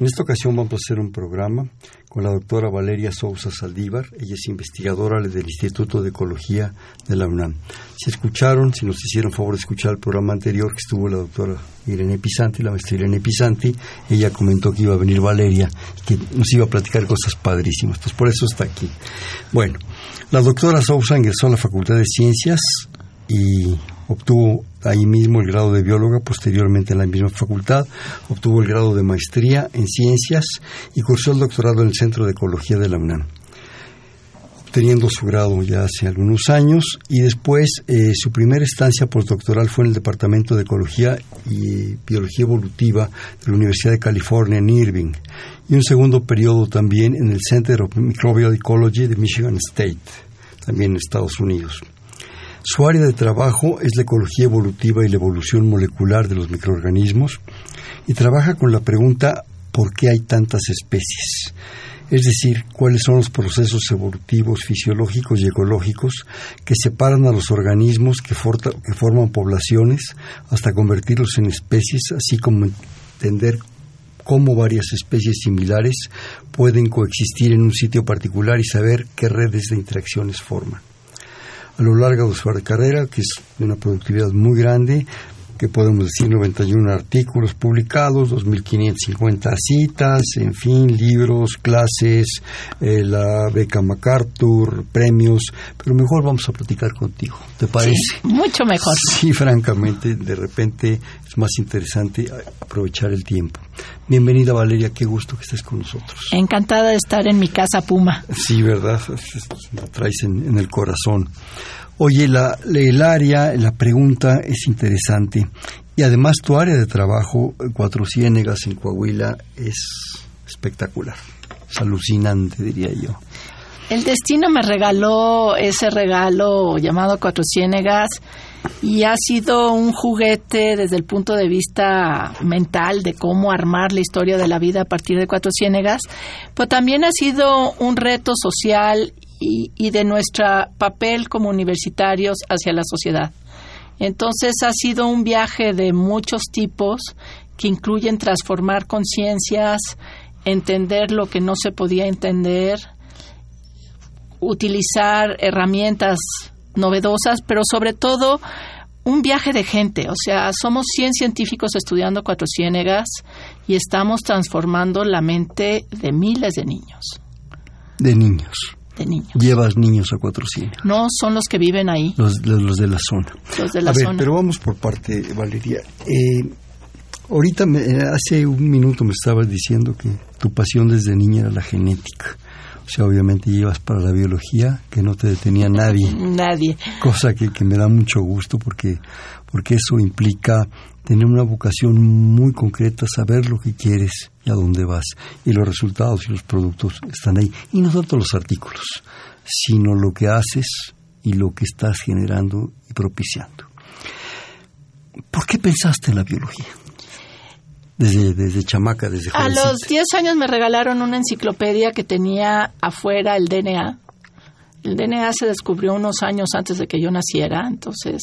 En esta ocasión vamos a hacer un programa con la doctora Valeria Sousa Saldívar. Ella es investigadora del Instituto de Ecología de la UNAM. Si escucharon, si nos hicieron favor de escuchar el programa anterior que estuvo la doctora Irene Pisanti, la maestra Irene Pisanti, ella comentó que iba a venir Valeria y que nos iba a platicar cosas padrísimas. Pues por eso está aquí. Bueno, la doctora Sousa ingresó a la Facultad de Ciencias y obtuvo ahí mismo el grado de bióloga, posteriormente en la misma facultad, obtuvo el grado de maestría en ciencias y cursó el doctorado en el Centro de Ecología de la UNAM, obteniendo su grado ya hace algunos años y después eh, su primera estancia postdoctoral fue en el Departamento de Ecología y Biología Evolutiva de la Universidad de California en Irving y un segundo periodo también en el Center of Microbial Ecology de Michigan State, también en Estados Unidos. Su área de trabajo es la ecología evolutiva y la evolución molecular de los microorganismos y trabaja con la pregunta ¿por qué hay tantas especies? Es decir, cuáles son los procesos evolutivos, fisiológicos y ecológicos que separan a los organismos que, forman poblaciones hasta convertirlos en especies, así como entender cómo varias especies similares pueden coexistir en un sitio particular y saber qué redes de interacciones forman a lo largo de su carrera, que es de una productividad muy grande, que podemos decir 91 artículos publicados, 2.550 citas, en fin, libros, clases, eh, la beca MacArthur, premios, pero mejor vamos a platicar contigo, ¿te parece? mucho mejor. Sí, francamente, de repente es más interesante aprovechar el tiempo. Bienvenida Valeria, qué gusto que estés con nosotros. Encantada de estar en mi casa Puma. Sí, ¿verdad? La traes en el corazón. Oye, la, el área, la pregunta es interesante. Y además tu área de trabajo, Cuatro Ciénegas en Coahuila, es espectacular. Es alucinante, diría yo. El destino me regaló ese regalo llamado Cuatro Ciénegas y ha sido un juguete desde el punto de vista mental de cómo armar la historia de la vida a partir de Cuatro Ciénegas, pero también ha sido un reto social y, de nuestro papel como universitarios hacia la sociedad. Entonces ha sido un viaje de muchos tipos que incluyen transformar conciencias, entender lo que no se podía entender, utilizar herramientas novedosas, pero sobre todo un viaje de gente. O sea, somos 100 científicos estudiando Cuatro Ciénegas y estamos transformando la mente de miles de niños. De niños niños. Llevas niños a Cuatro No, son los que viven ahí. Los, los, de la zona. Los de la a ver, pero vamos por parte, Valeria. Eh, ahorita, me, hace un minuto me estabas diciendo que tu pasión desde niña era la genética. O sea, obviamente llevas para la biología que no te detenía nadie. Nadie. Cosa que, que me da mucho gusto porque, porque eso implica tener una vocación muy concreta, saber lo que quieres y a dónde vas. Y los resultados y los productos están ahí. Y no tanto los artículos, sino lo que haces y lo que estás generando y propiciando. ¿Por qué pensaste en la biología? Desde, desde chamaca, desde A los 10 años me regalaron una enciclopedia que tenía afuera el DNA. El DNA se descubrió unos años antes de que yo naciera, entonces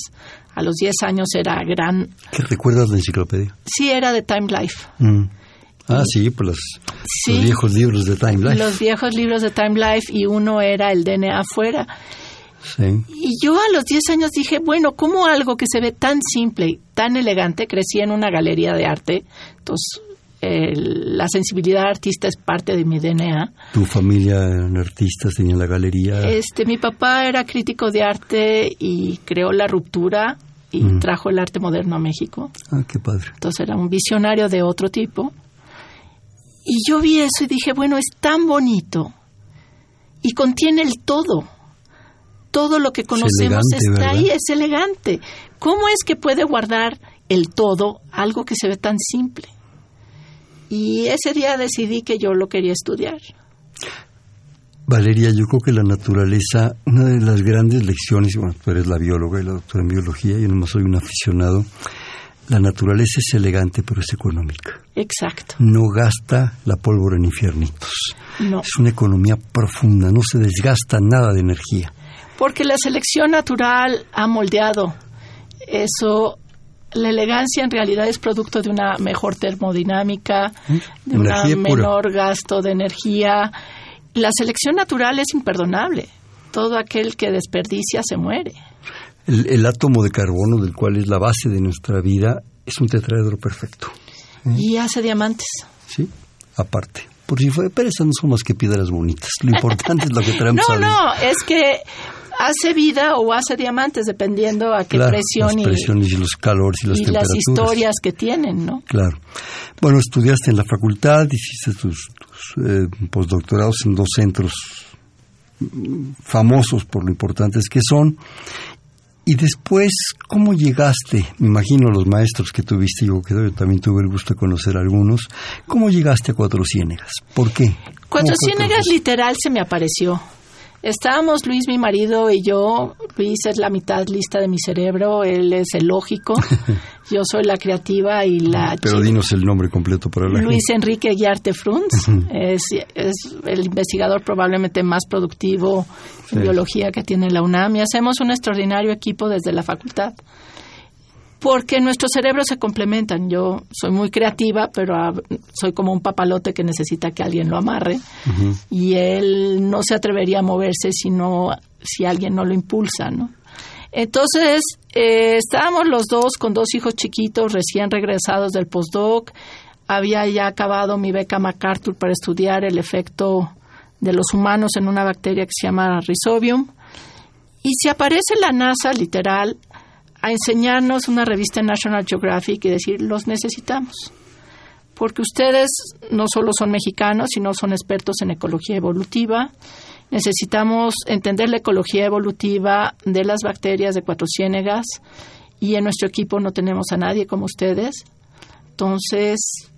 a los 10 años era gran... ¿Qué recuerdas la enciclopedia? Sí, era de Time Life. Mm. Ah, sí, pues los, los, viejos libros de Time Life. Los viejos libros de Time Life y uno era el DNA afuera. Sí. Y yo a los 10 años dije, bueno, ¿cómo algo que se ve tan simple y tan elegante? Crecí en una galería de arte, entonces la sensibilidad artista es parte de mi DNA. ¿Tu familia eran artistas, tenían la galería? Este, mi papá era crítico de arte y creó La Ruptura y mm. trajo el arte moderno a México. Ah, qué padre. Entonces era un visionario de otro tipo. Y yo vi eso y dije, bueno, es tan bonito y contiene el todo. Todo lo que conocemos está ahí, es elegante. ¿Cómo es que puede guardar el todo algo que se ve tan simple? Y ese día decidí que yo lo quería estudiar. Valeria, yo creo que la naturaleza, una de las grandes lecciones, bueno, tú eres la bióloga y la doctora en biología, yo no soy un aficionado, la naturaleza es elegante pero es económica. Exacto. No gasta la pólvora en infiernitos. No. Es una economía profunda, no se desgasta nada de energía. Porque la selección natural ha moldeado eso. La elegancia en realidad es producto de una mejor termodinámica, de un menor gasto de energía. La selección natural es imperdonable. Todo aquel que desperdicia se muere. El, el, átomo de carbono, del cual es la base de nuestra vida, es un tetraedro perfecto. ¿Eh? Y hace diamantes. Sí, aparte. Por si fue, pero esas no son más que piedras bonitas. Lo importante es lo que traemos. No, no, es que hace vida o hace diamantes dependiendo a qué claro, presión las presiones y, y, los calores y las y temperaturas. las historias que tienen, ¿no? Claro. Bueno, estudiaste en la facultad, hiciste tus, tus eh, postdoctorados en dos centros famosos por lo importantes que son. Y después, ¿cómo llegaste? Me imagino los maestros que tuviste, yo, que yo también tuve el gusto de conocer algunos. ¿Cómo llegaste a Cuatro Ciénegas? ¿Por qué? Cuatro Ciénegas literal se me apareció. Estábamos Luis, mi marido, y yo. Luis es la mitad lista de mi cerebro, él es el lógico. yo soy la creativa y la... Pero dinos el nombre completo para la Luis gente. Enrique Guiarte Frunz. es, es, el investigador probablemente más productivo en sí. biología que tiene la UNAM y hacemos un extraordinario equipo desde la facultad. Porque nuestros cerebros se complementan. Yo soy muy creativa, pero soy como un papalote que necesita que alguien lo amarre. Uh -huh. Y él no se atrevería a moverse si, no, si alguien no lo impulsa, ¿no? Entonces, eh, estábamos los dos con dos hijos chiquitos recién regresados del postdoc. Había ya acabado mi beca MacArthur para estudiar el efecto de los humanos en una bacteria que se llama Rhizobium. Y si aparece la NASA, literal, a enseñarnos una revista National Geographic y decir, los necesitamos. Porque ustedes no solo son mexicanos, sino son expertos en ecología evolutiva. Necesitamos entender la ecología evolutiva de las bacterias de Cuatro Ciénegas y en nuestro equipo no tenemos a nadie como ustedes. Entonces,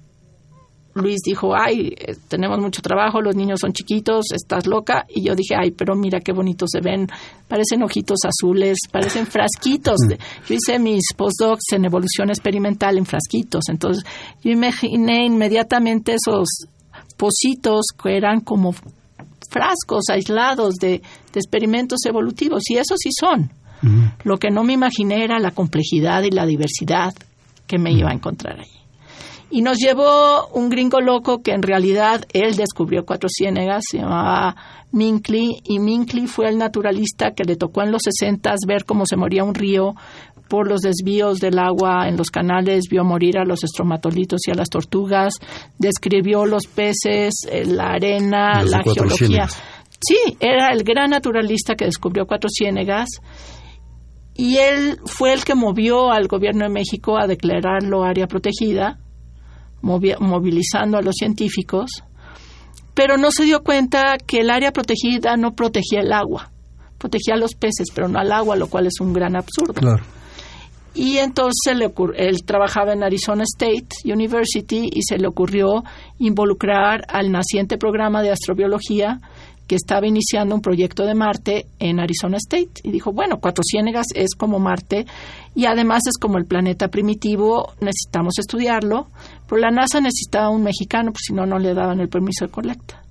Luis dijo, ay, tenemos mucho trabajo, los niños son chiquitos, estás loca. Y yo dije, ay, pero mira qué bonitos se ven, parecen ojitos azules, parecen frasquitos. Yo hice mis postdocs en evolución experimental en frasquitos, entonces yo imaginé inmediatamente esos pocitos que eran como frascos aislados de, de experimentos evolutivos, y eso sí son. Uh -huh. Lo que no me imaginé era la complejidad y la diversidad que me uh -huh. iba a encontrar ahí. Y nos llevó un gringo loco que en realidad él descubrió cuatro ciénegas, se llamaba Minkley, y Minkley fue el naturalista que le tocó en los 60 ver cómo se moría un río por los desvíos del agua en los canales, vio morir a los estromatolitos y a las tortugas, describió los peces, la arena, la geología. Ciénegas. Sí, era el gran naturalista que descubrió cuatro ciénegas y él fue el que movió al gobierno de México a declararlo área protegida movilizando a los científicos, pero no se dio cuenta que el área protegida no protegía el agua, protegía a los peces, pero no al agua, lo cual es un gran absurdo. Claro. Y entonces le él trabajaba en Arizona State University y se le ocurrió involucrar al naciente programa de astrobiología que estaba iniciando un proyecto de Marte en Arizona State. Y dijo, bueno, Cuatro Ciénegas es como Marte y además es como el planeta primitivo, necesitamos estudiarlo. Pero la NASA necesitaba un mexicano, pues si no, no le daban el permiso de colecta.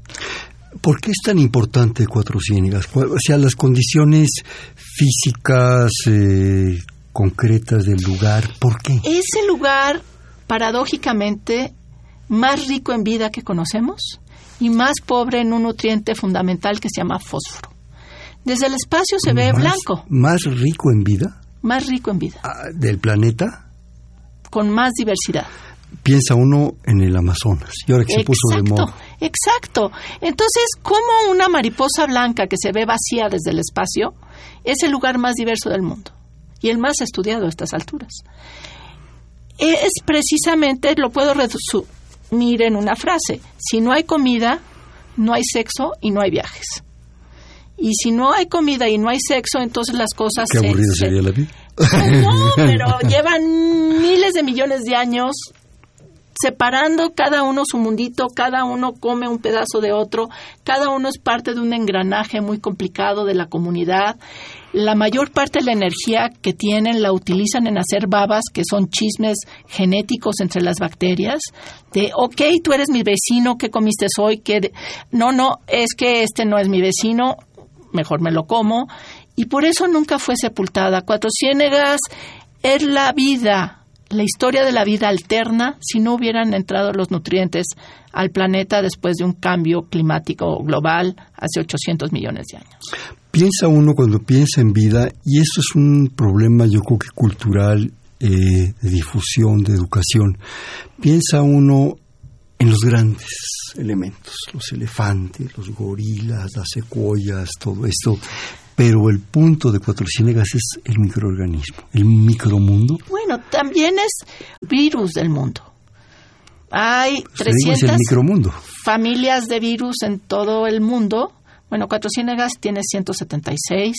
¿Por qué es tan importante Cuatro Ciénegas? O sea, las condiciones físicas eh, concretas del lugar, ¿por qué? Es el lugar, paradójicamente, más rico en vida que conocemos y más pobre en un nutriente fundamental que se llama fósforo. Desde el espacio se ve más, blanco. ¿Más rico en vida? Más rico en vida. Ah, ¿Del planeta? Con más diversidad. Piensa uno en el Amazonas y ahora que exacto, se puso de moda. Exacto. Entonces, ¿cómo una mariposa blanca que se ve vacía desde el espacio es el lugar más diverso del mundo y el más estudiado a estas alturas? Es precisamente, lo puedo resumir en una frase, si no hay comida, no hay sexo y no hay viajes. Y si no hay comida y no hay sexo, entonces las cosas Qué se, aburrido se- sería la vida. No, pero llevan miles de millones de años separando cada uno su mundito, cada uno come un pedazo de otro, cada uno es parte de un engranaje muy complicado de la comunidad. La mayor parte de la energía que tienen la utilizan en hacer babas, que son chismes genéticos entre las bacterias, de, ok, tú eres mi vecino, ¿qué comiste hoy? ¿Qué no, no, es que este no es mi vecino, mejor me lo como. Y por eso nunca fue sepultada. Cuatro Ciénegas es la vida la historia de la vida alterna si no hubieran entrado los nutrientes al planeta después de un cambio climático global hace 800 millones de años. Piensa uno cuando piensa en vida, y esto es un problema yo creo que cultural, eh, de difusión, de educación, piensa uno en los grandes elementos, los elefantes, los gorilas, las secuoyas, todo esto, pero el punto de Cuatro Ciénegas es el microorganismo, el micromundo. Bueno, también es virus del mundo. Hay 300 familias de virus en todo el mundo. Bueno, Cuatro Ciénegas tiene 176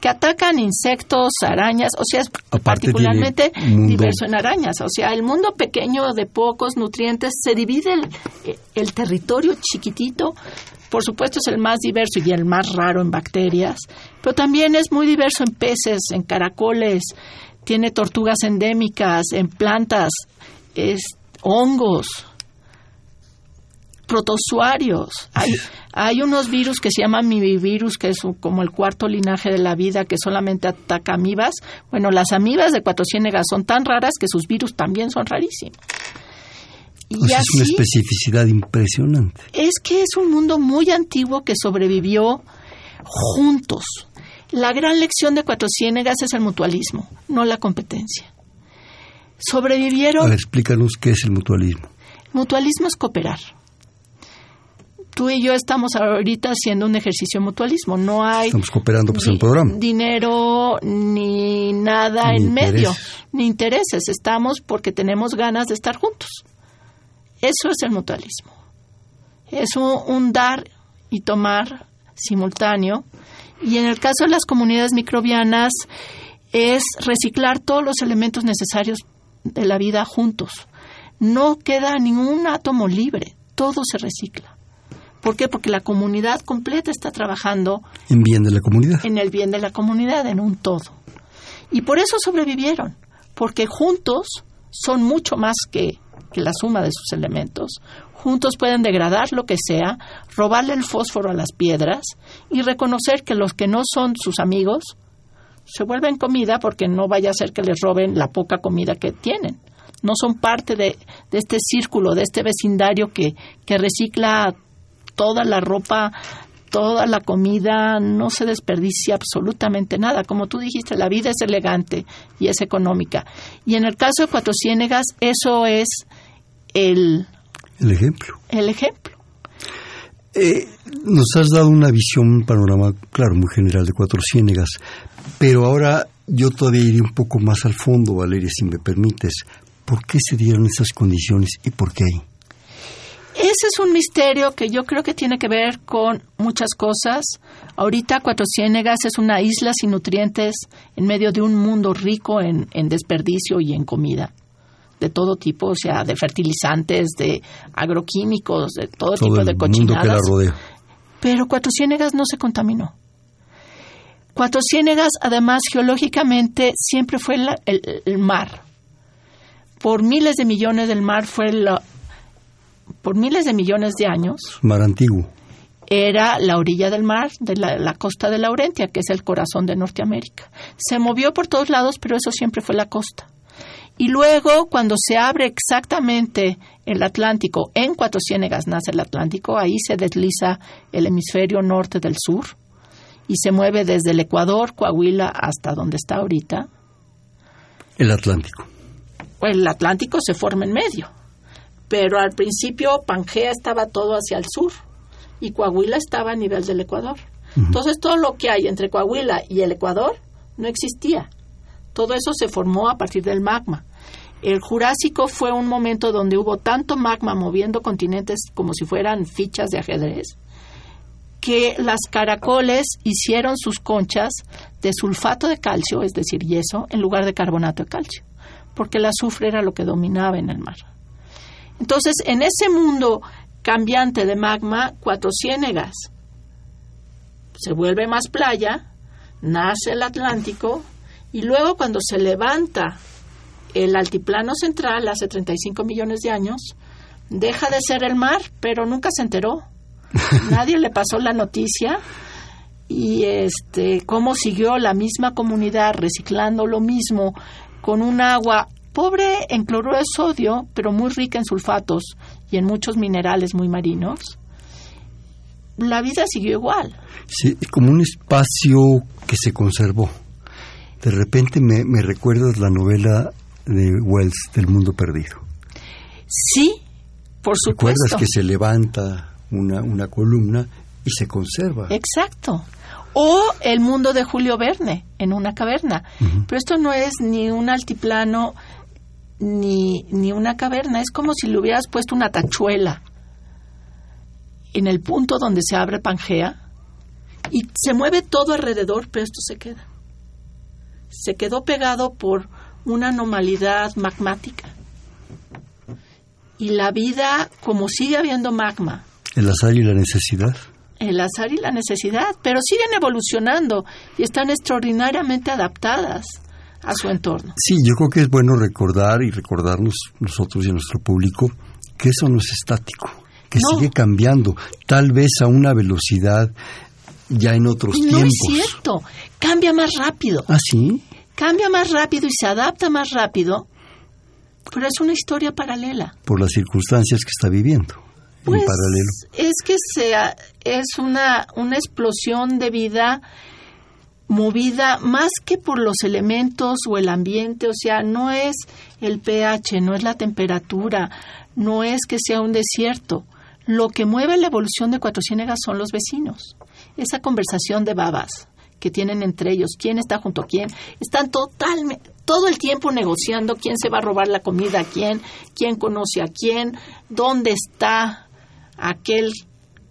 que atacan insectos, arañas, o sea, es particularmente diverso en arañas. O sea, el mundo pequeño de pocos nutrientes se divide el, el territorio chiquitito por supuesto es el más diverso y el más raro en bacterias, pero también es muy diverso en peces, en caracoles, tiene tortugas endémicas, en plantas, es, hongos, protozoarios. Hay, hay unos virus que se llaman mivivirus, que es como el cuarto linaje de la vida, que solamente ataca amibas. Bueno, las amibas de cuatro son tan raras que sus virus también son rarísimos. Y es una especificidad impresionante. Es que es un mundo muy antiguo que sobrevivió juntos. La gran lección de Cuatro Ciénegas es el mutualismo, no la competencia. Sobrevivieron. Ahora explícanos qué es el mutualismo. Mutualismo es cooperar. Tú y yo estamos ahorita haciendo un ejercicio de mutualismo. No hay. Estamos cooperando pues, en el programa. Dinero ni nada en medio, ni intereses. Estamos porque tenemos ganas de estar juntos. Eso es el mutualismo. Es un, dar y tomar simultáneo. Y en el caso de las comunidades microbianas es reciclar todos los elementos necesarios de la vida juntos. No queda ningún átomo libre, todo se recicla. ¿Por qué? Porque la comunidad completa está trabajando en bien de la comunidad. En el bien de la comunidad, en un todo. Y por eso sobrevivieron, porque juntos son mucho más que que la suma de sus elementos, juntos pueden degradar lo que sea, robarle el fósforo a las piedras y reconocer que los que no son sus amigos se vuelven comida porque no vaya a ser que les roben la poca comida que tienen. No son parte de, de este círculo, de este vecindario que, que recicla toda la ropa, toda la comida, no se desperdicia absolutamente nada. Como tú dijiste, la vida es elegante y es económica. Y en el caso de Cuatro Ciénegas, eso es el, ejemplo. El ejemplo. Eh, nos has dado una visión, un panorama, claro, muy general de Cuatro Ciénegas, pero ahora yo todavía iré un poco más al fondo, Valeria, si me permites. ¿Por qué se dieron esas condiciones y por qué? Ese es un misterio que yo creo que tiene que ver con muchas cosas. Ahorita Cuatro Ciénegas es una isla sin nutrientes en medio de un mundo rico en desperdicio y en comida de todo tipo, o sea, de fertilizantes, de agroquímicos, de todo, tipo de cochinadas. Pero Cuatro Ciénegas no se contaminó. Cuatro Ciénegas, además, geológicamente siempre fue el, mar. Por miles de millones del mar fue la, por miles de millones de años. Mar antiguo. Era la orilla del mar, de la, la, costa de Laurentia, que es el corazón de Norteamérica. Se movió por todos lados, pero eso siempre fue la costa. Y luego, cuando se abre exactamente el Atlántico, en Cuatro Ciénegas nace el Atlántico, ahí se desliza el hemisferio norte del sur y se mueve desde el Ecuador, Coahuila, hasta donde está ahorita. El Atlántico. El Atlántico se forma en medio, pero al principio Pangea estaba todo hacia el sur y Coahuila estaba a nivel del Ecuador. Entonces todo lo que hay entre Coahuila y el Ecuador no existía. Todo eso se formó a partir del magma. El Jurásico fue un momento donde hubo tanto magma moviendo continentes como si fueran fichas de ajedrez, que las caracoles hicieron sus conchas de sulfato de calcio, es decir, yeso, en lugar de carbonato de calcio, porque el azufre era lo que dominaba en el mar. Entonces, en ese mundo cambiante de magma, Cuatro Ciénegas se vuelve más playa, nace el Atlántico y luego cuando se levanta el altiplano central hace 35 millones de años, deja de ser el mar, pero nunca se enteró. Nadie le pasó la noticia y este cómo siguió la misma comunidad reciclando lo mismo con un agua pobre en cloruro de sodio, pero muy rica en sulfatos y en muchos minerales muy marinos. La vida siguió igual. Sí, como un espacio que se conservó. De repente me, me recuerdas la novela de Wells del mundo perdido. Sí, por supuesto. ¿Recuerdas que se levanta una, una columna y se conserva? Exacto. O el mundo de Julio Verne en una caverna. Pero esto no es ni un altiplano ni, ni una caverna, es como si le hubieras puesto una tachuela en el punto donde se abre Pangea y se mueve todo alrededor, pero esto se queda. Se quedó pegado por una anomalidad magmática. Y la vida, como sigue habiendo magma. El azar y la necesidad. El azar y la necesidad, pero siguen evolucionando y están extraordinariamente adaptadas a su entorno. Sí, yo creo que es bueno recordar y recordarnos nosotros y a nuestro público que eso no es estático, que sigue cambiando, tal vez a una velocidad ya en otros no tiempos. No es cierto, cambia más rápido. ¿Ah, sí? Cambia más rápido y se adapta más rápido, pero es una historia paralela. Por las circunstancias que está viviendo. Pues, en paralelo. Es que sea, es una, una explosión de vida movida más que por los elementos o el ambiente, o sea, no es el pH, no es la temperatura, no es que sea un desierto. Lo que mueve la evolución de Cuatro Ciénegas son los vecinos. Esa conversación de babas que tienen entre ellos, quién está junto a quién, están totalmente todo el tiempo negociando quién se va a robar la comida a quién, quién conoce a quién, dónde está aquel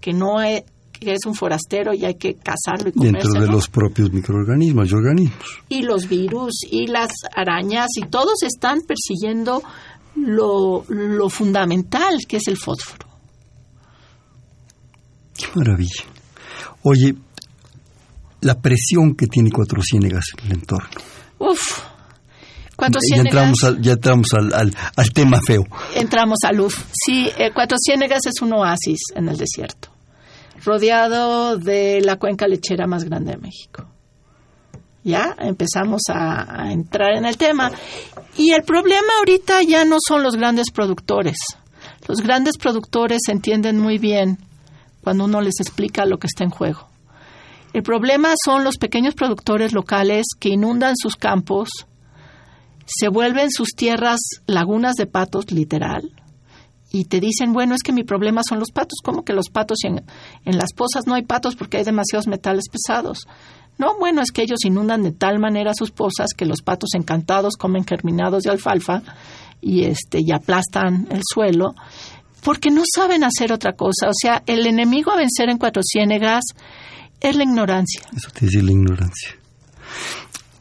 que no es, que es un forastero y hay que cazarlo y comérselo. Dentro de los propios microorganismos y organismos. Y los virus y las arañas y todos están persiguiendo lo, lo fundamental que es el fósforo. Qué maravilla. Oye, la presión que tiene Cuatro Ciénegas en el entorno. Uf. Cuatro ya Ciénegas. entramos, al, ya entramos al, al, al, tema feo. Entramos a luz. Sí, eh, Cuatro Ciénegas es un oasis en el desierto, rodeado de la cuenca lechera más grande de México. Ya empezamos a, a entrar en el tema. Y el problema ahorita ya no son los grandes productores. Los grandes productores entienden muy bien cuando uno les explica lo que está en juego. El problema son los pequeños productores locales que inundan sus campos, se vuelven sus tierras lagunas de patos, literal, y te dicen, bueno, es que mi problema son los patos. ¿Cómo que los patos en, en las pozas no hay patos porque hay demasiados metales pesados? No, bueno, es que ellos inundan de tal manera sus pozas que los patos encantados comen germinados de alfalfa y, este, y aplastan el suelo porque no saben hacer otra cosa. O sea, el enemigo a vencer en Cuatro Ciénegas es la ignorancia. Eso te dice la ignorancia.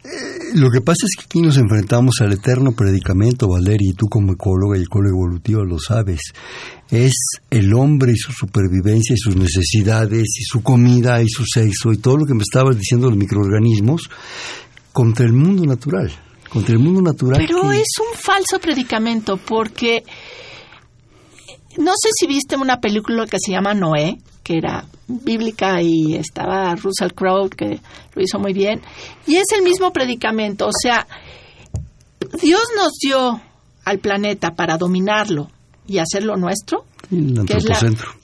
Eh, lo que pasa es que aquí nos enfrentamos al eterno predicamento, Valeria, y tú como ecóloga y ecóloga evolutiva lo sabes. Es el hombre y su supervivencia y sus necesidades y su comida y su sexo y todo lo que me estabas diciendo los microorganismos contra el mundo natural. Contra el mundo natural. Pero que... es un falso predicamento porque no sé si viste una película que se llama Noé, que era bíblica y estaba Russell Crowe, que lo hizo muy bien. Y es el mismo predicamento, o sea, Dios nos dio al planeta para dominarlo y hacerlo nuestro, que es la,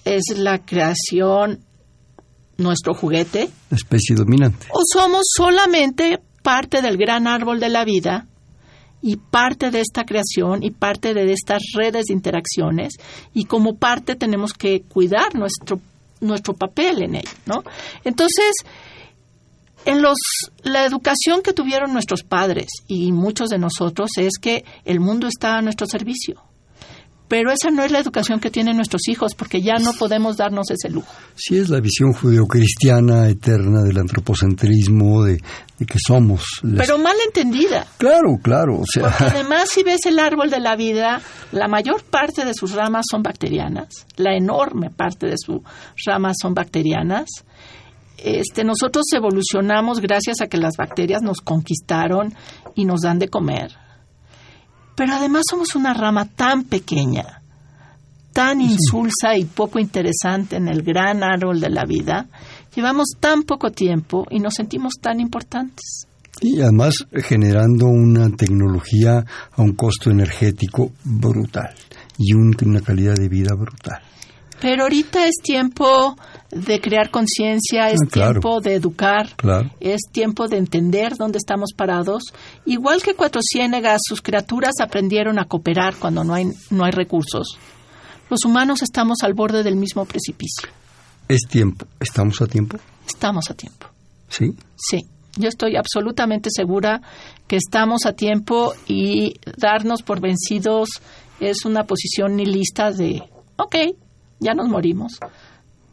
es la creación, nuestro juguete. La especie dominante. O somos solamente parte del gran árbol de la vida y parte de esta creación y parte de estas redes de interacciones y como parte tenemos que cuidar nuestro nuestro papel en ello, ¿no? Entonces, en los la educación que tuvieron nuestros padres y muchos de nosotros es que el mundo está a nuestro servicio. Pero esa no es la educación que tienen nuestros hijos, porque ya no podemos darnos ese lujo. Sí, es la visión judeocristiana eterna del antropocentrismo, de, que somos. Pero mal entendida. Claro, claro. O sea... Porque además, si ves el árbol de la vida, la mayor parte de sus ramas son bacterianas, la enorme parte de sus ramas son bacterianas. Este, nosotros evolucionamos gracias a que las bacterias nos conquistaron y nos dan de comer pero además somos una rama tan pequeña, tan insulsa y poco interesante en el gran árbol de la vida. Llevamos tan poco tiempo y nos sentimos tan importantes. Y además generando una tecnología a un costo energético brutal y una calidad de vida brutal. Pero ahorita es tiempo de crear conciencia, es ah, tiempo de educar, es tiempo de entender dónde estamos parados. Igual que Cuatro Ciénegas, sus criaturas aprendieron a cooperar cuando no hay, no hay recursos. Los humanos estamos al borde del mismo precipicio. ¿Es tiempo? ¿Estamos a tiempo? Estamos a tiempo. ¿Sí? Sí. Yo estoy absolutamente segura que estamos a tiempo y darnos por vencidos es una posición nihilista de, ok, ya nos morimos,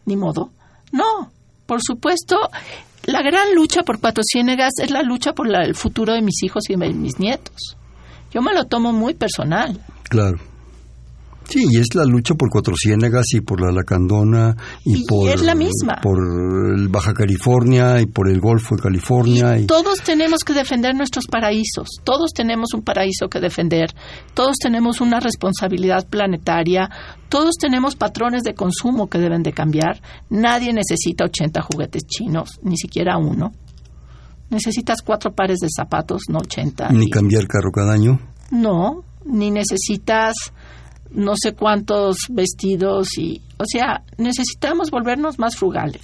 ni modo. No, por supuesto, la gran lucha por Cuatro Ciénegas es la lucha por el futuro de mis hijos y de mis nietos. Yo me lo tomo muy personal. Claro. Sí, y es la lucha por Cuatro Ciénegas y por la Lacandona y, por es la misma. por el Baja California y por el Golfo de California. Y Todos tenemos que defender nuestros paraísos. Todos tenemos un paraíso que defender. Todos tenemos una responsabilidad planetaria. Todos tenemos patrones de consumo que deben de cambiar. Nadie necesita 80 juguetes chinos, ni siquiera uno. Necesitas cuatro pares de zapatos, no 80. Ni cambiar carro cada año. No, ni necesitas no sé cuántos vestidos y, o sea, necesitamos volvernos más frugales.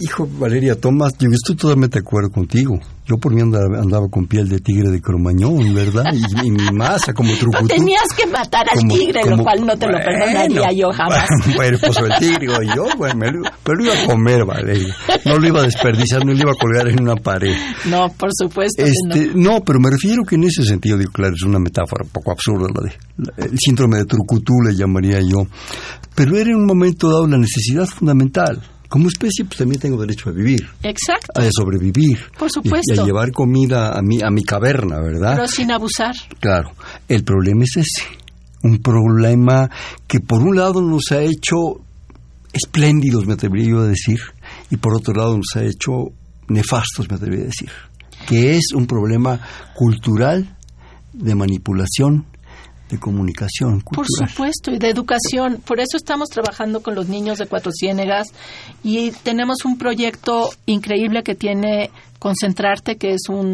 Hijo, Valeria Tomás, yo estoy totalmente de acuerdo contigo. Yo por mí andaba, con piel de tigre de cromañón, ¿verdad? Y, mi masa como truco. tenías que matar al tigre, lo cual no te lo perdonaría yo jamás. Bueno, pues el tigre, yo, bueno, me lo, pero lo iba a comer, Valeria. No lo iba a desperdiciar, no lo iba a colgar en una pared. No, por supuesto este, no. pero me refiero que en ese sentido, digo, claro, es una metáfora un poco absurda la de el síndrome de trucutú le llamaría yo. Pero era en un momento dado la necesidad fundamental como especie, pues también tengo derecho a vivir. Exacto. A sobrevivir. Por supuesto. Y, a llevar comida a mi, a mi caverna, ¿verdad? Pero sin abusar. Claro. El problema es ese. Un problema que por un lado nos ha hecho espléndidos, me atrevería yo a decir, y por otro lado nos ha hecho nefastos, me atrevería a decir. Que es un problema cultural de manipulación de comunicación Por supuesto, y de educación. Por eso estamos trabajando con los niños de Cuatro Ciénegas y tenemos un proyecto increíble que tiene Concentrarte, que es un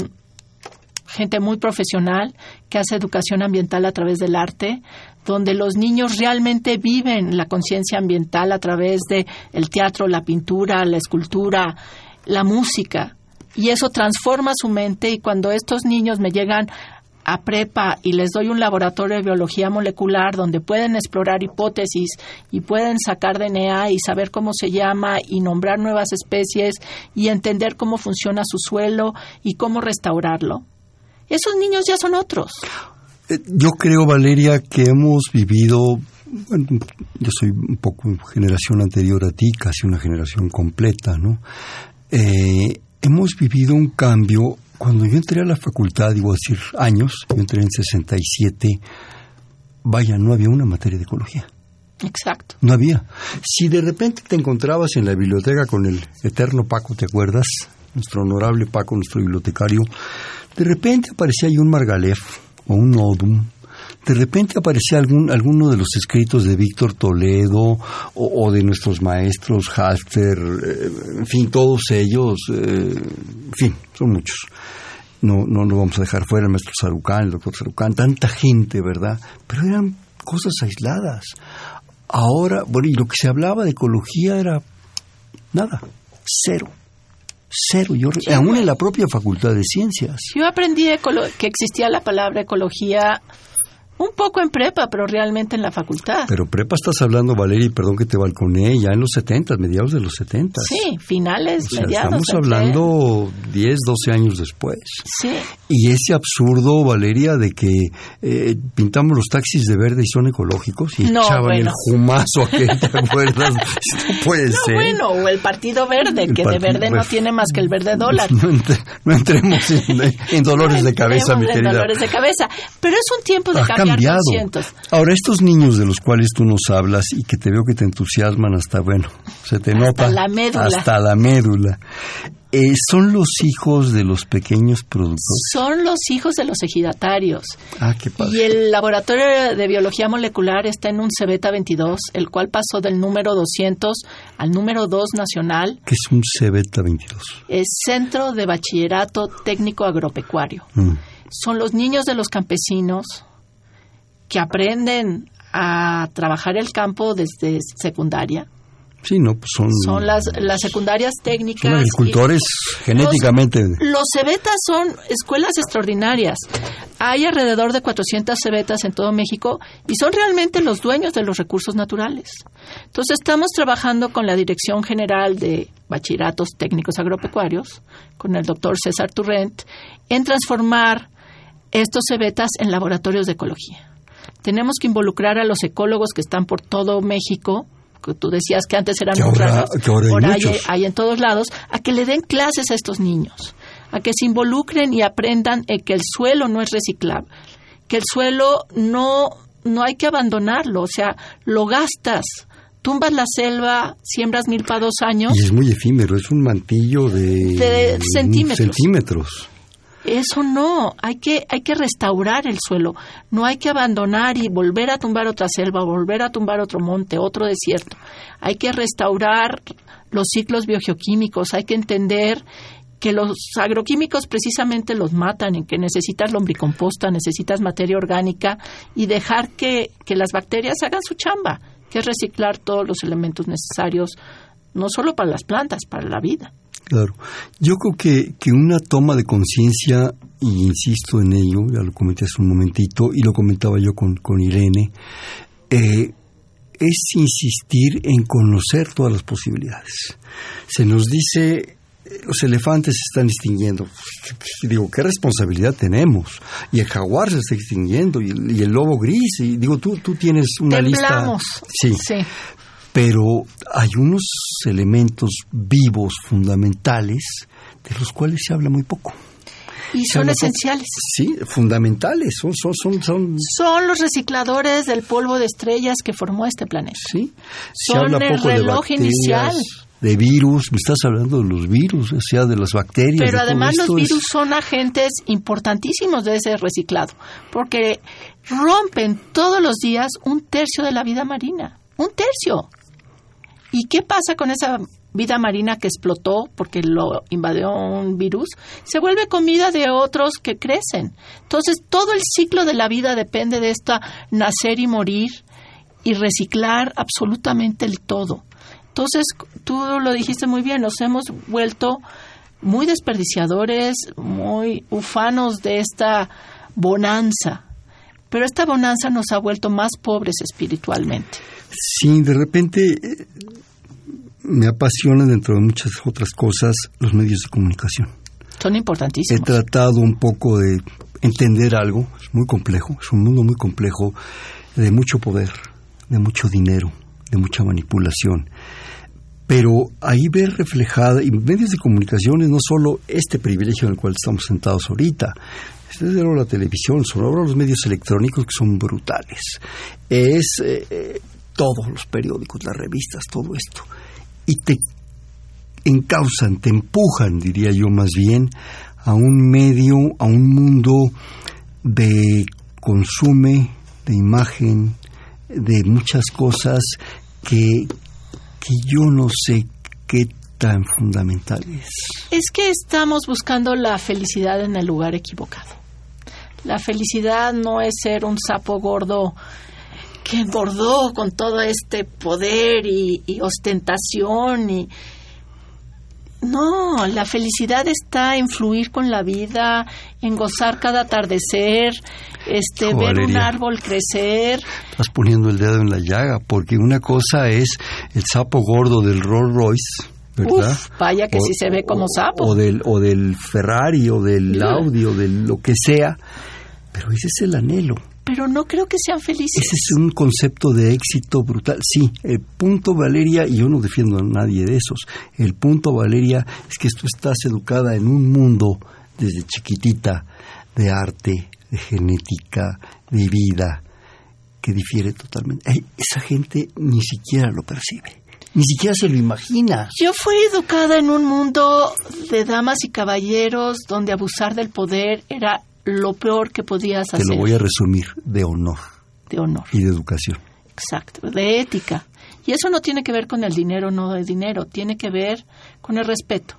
gente muy profesional que hace educación ambiental a través del arte, donde los niños realmente viven la conciencia ambiental a través de el teatro, la pintura, la escultura, la música. Y eso transforma su mente y cuando estos niños me llegan a prepa y les doy un laboratorio de biología molecular donde pueden explorar hipótesis y pueden sacar DNA y saber cómo se llama y nombrar nuevas especies y entender cómo funciona su suelo y cómo restaurarlo. Esos niños ya son otros. Eh, yo creo, Valeria, que hemos vivido, bueno, yo soy un poco generación anterior a ti, casi una generación completa, ¿no? Eh, hemos vivido un cambio cuando yo entré a la facultad, digo decir años, yo entré en 67, vaya, no había una materia de ecología. Exacto. No había. Si de repente te encontrabas en la biblioteca con el eterno Paco, ¿te acuerdas? Nuestro honorable Paco, nuestro bibliotecario, de repente aparecía ahí un Margalef o un Odum de repente aparecía algún, alguno de los escritos de Víctor Toledo o, de nuestros maestros, Halter, eh, en fin, todos ellos, eh, en fin, son muchos. No, no lo vamos a dejar fuera el maestro Sarucán, el doctor Sarucán, tanta gente, ¿verdad? Pero eran cosas aisladas. Ahora, bueno, y lo que se hablaba de ecología era nada, cero cero. Yo, aún en la propia Facultad de Ciencias. Yo aprendí que existía la palabra ecología un poco en prepa, pero realmente en la facultad. Pero prepa estás hablando, Valeria, perdón que te balconé, ya en los 70, mediados de los 70. Sí, finales, mediados. Estamos hablando 10, 12 años después. Sí. Y ese absurdo, Valeria, de que eh, pintamos los taxis de verde y son ecológicos y No, echaban bueno. el jumazo aquel, ¿te acuerdas? No puede No, ser. bueno, o el Partido Verde, El que de verde no tiene más que el verde dólar. No, entre- no entremos en, en dolores de cabeza, mi Entremos en querida. dolores de cabeza. Pero es un tiempo de ha cambiar cambiado. Ahora, estos niños de los cuales tú nos hablas y que te veo que te entusiasman hasta, bueno, se te nota. la médula. Hasta la médula. Eh, ¿Son los hijos de los pequeños productores? Son los hijos de los ejidatarios. Ah, qué padre. Y el laboratorio de biología molecular está en un Cebeta 22, el cual pasó del número 200 al número 2 nacional. ¿Qué es un Cebeta 22? Es Centro de Bachillerato Técnico Agropecuario. Mm. Son los niños de los campesinos que aprenden a trabajar el campo desde secundaria. Sí, no, pues son, Son las, las secundarias técnicas. son agricultores y- genéticamente. Los cebetas son escuelas extraordinarias. Hay alrededor de 400 cebetas en todo México y son realmente los dueños de los recursos naturales. Entonces estamos trabajando con la Dirección General de Bachilleratos Técnicos Agropecuarios, con el doctor César Turrent, en transformar estos cebetas en laboratorios de ecología. Tenemos que involucrar a los ecólogos que están por todo México, que tú decías que antes eran Que muy ahora- raros, que ahora hay ahora muchos. hay en todos lados, a que le den clases a estos niños, a que se involucren y aprendan eh, que el suelo no es reciclable, que el suelo no, no hay que abandonarlo, o sea, lo gastas, tumbas la selva, siembras milpa dos años, Y es muy efímero, es un mantillo de, De centímetros. centímetros. Eso no, hay que, hay que restaurar el suelo, no hay que abandonar y volver a tumbar otra selva, volver a tumbar otro monte, otro desierto. Hay que restaurar los ciclos biogeoquímicos, hay que entender que los agroquímicos precisamente los matan, en que necesitas lombricomposta, necesitas materia orgánica y dejar que, que las bacterias hagan su chamba, que es reciclar todos los elementos necesarios, no solo para las plantas, para la vida. Claro. Yo creo que, que una toma de conciencia, y insisto en ello, ya lo comenté hace un momentito, y lo comentaba yo con, con Irene, eh, es insistir en conocer todas las posibilidades. Se nos dice, eh, los elefantes se están extinguiendo. Digo, ¿qué responsabilidad tenemos? Y el jaguar se está extinguiendo, y el, y el lobo gris, y digo, tú, tú tienes una lista. Sí, sí. Pero hay unos elementos vivos fundamentales de los cuales se habla muy poco. Y Se son poco. esenciales. Sí, fundamentales, son, son, son, son Son los recicladores del polvo de estrellas que formó este planeta. sí. Se Son habla el poco de reloj bacterias, inicial. de virus, me estás hablando de los virus, o sea, de las bacterias. Pero de además los es- virus son agentes importantísimos de ese reciclado, porque rompen todos los días un tercio de la vida marina. Un tercio. ¿Y qué pasa con esa vida marina que explotó porque lo invadió un virus? Se vuelve comida de otros que crecen. Entonces, todo el ciclo de la vida depende de esta nacer y morir y reciclar absolutamente el todo. Entonces, tú lo dijiste muy bien, nos hemos vuelto muy desperdiciadores, muy ufanos de esta bonanza. Pero esta bonanza nos ha vuelto más pobres espiritualmente. Sí, de repente eh, me apasionan dentro de muchas otras cosas los medios de comunicación. Son He importantísimos. tratado un poco de entender algo, es muy complejo, es un mundo muy complejo, de mucho poder, de mucho dinero, de mucha manipulación. Pero ahí ver reflejada, y medios de comunicación es no solo este privilegio en el cual estamos sentados ahorita, desde luego la televisión, ahora los medios electrónicos que son brutales. Es eh, eh, todos los periódicos, las revistas, todo esto. Y te encausan, te empujan, diría yo más bien, a un medio, a un mundo de consume, de imagen, de muchas cosas que, que yo no sé qué tan fundamental es. Es que estamos buscando la felicidad en el lugar equivocado. La felicidad no es ser un sapo gordo que engordó con todo este poder y, y ostentación y no, la felicidad está en fluir con la vida, en gozar cada atardecer, este, Oh, ver un árbol crecer. Estás poniendo el dedo en la llaga, porque una cosa es el sapo gordo del Rolls Royce ¿verdad? Uf, vaya que O- sí se ve como sapo. O del, o del Ferrari, o del Audi, o de lo que sea. Pero ese es el anhelo. Pero no creo que sean felices. Ese es un concepto de éxito brutal. Sí, el punto, Valeria, y yo no defiendo a nadie de esos, el punto, Valeria, es que tú estás educada en un mundo desde chiquitita de arte, de genética, de vida, que difiere totalmente. Esa gente ni siquiera lo percibe, ni siquiera se lo imagina. Yo fui educada en un mundo de damas y caballeros donde abusar del poder era lo peor que podías Te hacer. lo voy a resumir, de honor De honor. y de educación. Exacto, de ética. Y eso no tiene que ver con el dinero o no de dinero, tiene que ver con el respeto.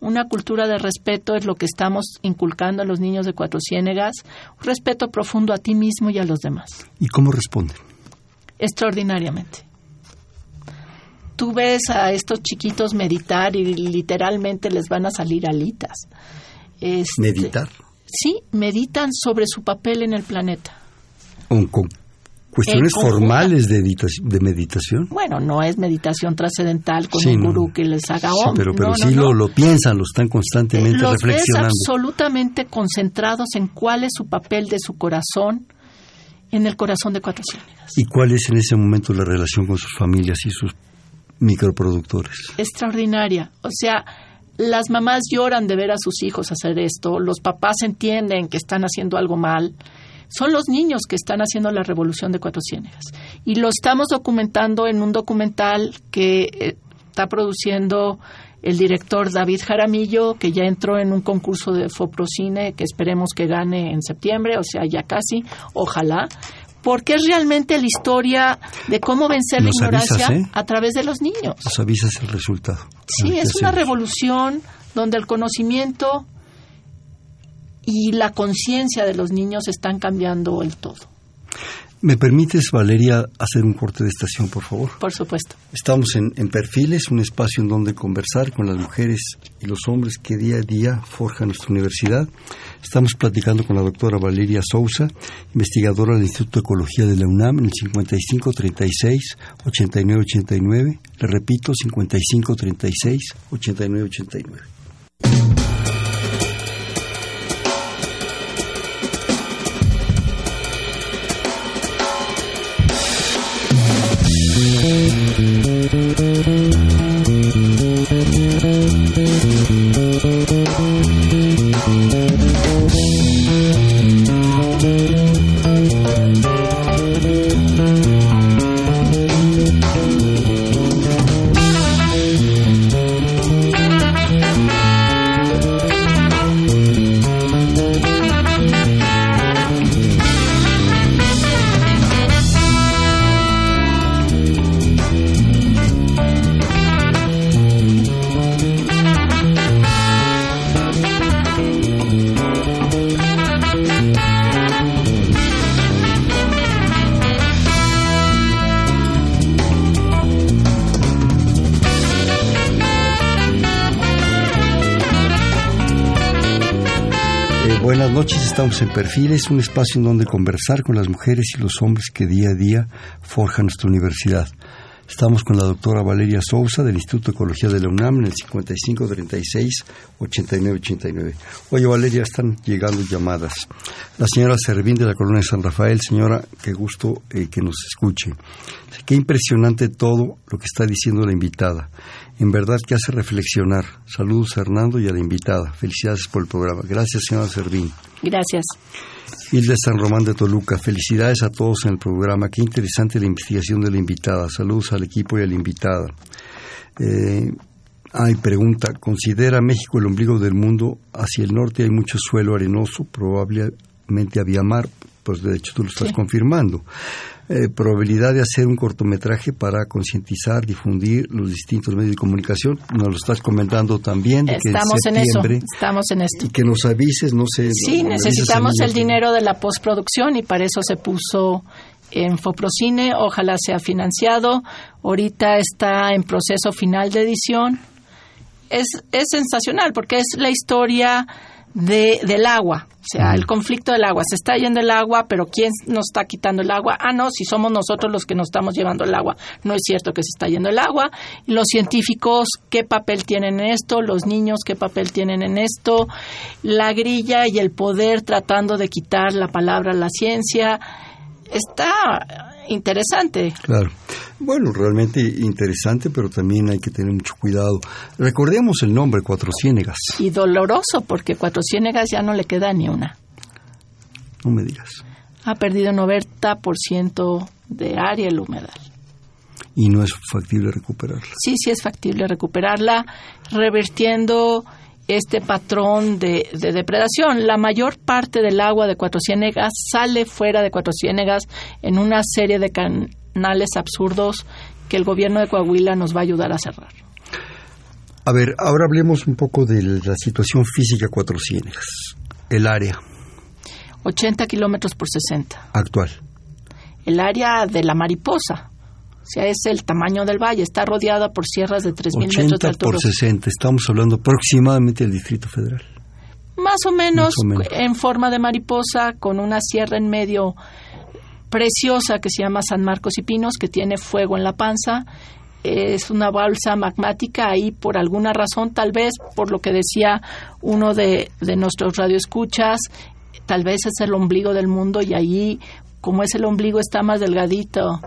Una cultura de respeto es lo que estamos inculcando a los niños de Cuatro Ciénegas, un respeto profundo a ti mismo y a los demás, ¿Y cómo responden? extraordinariamente. Tú ves a estos chiquitos meditar y literalmente les van a salir alitas. Este, Meditar. Sí, meditan sobre su papel en el planeta. Con, con cuestiones formales de, edita- de meditación. Bueno, no es meditación trascendental con Sí, un gurú que les haga Sí, pero, pero No, no, sí no. Lo, lo piensan, lo están constantemente Los ves reflexionando. absolutamente concentrados en cuál es su papel de su corazón en el corazón de Cuatro Ciénegas. ¿Y cuál es en ese momento la relación con sus familias y sus microproductores? Extraordinaria. O sea, las mamás lloran de ver a sus hijos hacer esto, los papás entienden que están haciendo algo mal. Son los niños que están haciendo la revolución de Cuatro Ciénegas. Y lo estamos documentando en un documental que eh, está produciendo el director David Jaramillo, que ya entró en un concurso de Foprocine que esperemos que gane en septiembre, o sea, ya casi, ojalá, porque es realmente la historia de cómo vencer Nos la ignorancia avisas, ¿eh? a través de los niños. Nos avisas el resultado. Sí, es una revolución donde el conocimiento y la conciencia de los niños están cambiando el todo, ¿Me permites, Valeria, hacer un corte de estación, por favor? por supuesto. Estamos en, en Perfiles, un espacio en donde conversar con las mujeres y los hombres que día a día forjan nuestra universidad. Estamos platicando con la doctora Valeria Sousa, investigadora del Instituto de Ecología de la UNAM en el 5536-8989. Le repito, 5536-8989. Buenas noches, estamos en Perfiles, un espacio en donde conversar con las mujeres y los hombres que día a día forjan nuestra universidad. Estamos con la doctora Valeria Sousa del Instituto de Ecología de la UNAM en el 5536-8989. Oye, Valeria, están llegando llamadas. La señora Servín de la Colonia de San Rafael, señora, qué gusto eh, que nos escuche. Qué impresionante todo lo que está diciendo la invitada. En verdad que hace reflexionar. Saludos a Hernando y a la invitada. Felicidades por el programa. Gracias, señora Servín. Gracias. Hilda San Román de Toluca, felicidades a todos en el programa. Qué interesante la investigación de la invitada. Saludos al equipo y a la invitada. Eh, hay pregunta, ¿considera México el ombligo del mundo? Hacia el norte hay mucho suelo arenoso, probablemente había mar, pues de hecho tú lo estás Sí. confirmando. Eh, probabilidad de hacer un cortometraje para concientizar, difundir los distintos medios de comunicación. Nos lo estás comentando también. De que Estamos en eso, estamos en esto. Y que nos avises, no sé. Sí, necesitamos el dinero de la postproducción y para eso se puso en Foprocine, ojalá sea financiado. Ahorita está en proceso final de edición. Es, es sensacional porque es la historia de, del agua. O sea, el conflicto del agua. Se está yendo el agua, pero ¿quién nos está quitando el agua? Ah, no, si somos nosotros los que nos estamos llevando el agua. No es cierto que se está yendo el agua. Los científicos, ¿qué papel tienen en esto? Los niños, ¿qué papel tienen en esto? La grilla y el poder tratando de quitar la palabra a la ciencia. Está interesante. Claro. Bueno, realmente interesante, pero también hay que tener mucho cuidado. Recordemos el nombre Cuatro Ciénegas. Y doloroso, porque Cuatro Ciénegas ya no le queda ni una. No me digas. Ha perdido 90% de área el humedal. Y no es factible recuperarla. Sí, sí es factible recuperarla, revirtiendo este patrón de, de, depredación. La mayor parte del agua de Cuatro Ciénegas sale fuera de Cuatro Ciénegas en una serie de canales absurdos que el gobierno de Coahuila nos va a ayudar a cerrar. A ver, ahora hablemos un poco de la situación física de Cuatro Ciénegas. El área. 80 kilómetros por 60. Actual. El área de la mariposa. O sea, es el tamaño del valle. Está rodeada por sierras de 3.000 metros de 80 por 60. Estamos hablando aproximadamente del Distrito Federal. Más o, menos, Más o menos en forma de mariposa, con una sierra en medio preciosa que se llama San Marcos y Pinos, que tiene fuego en la panza. Es una balsa magmática ahí por alguna razón, tal vez por lo que decía uno de, de nuestros radioescuchas, tal vez es el ombligo del mundo y allí, como es el ombligo, está más delgadito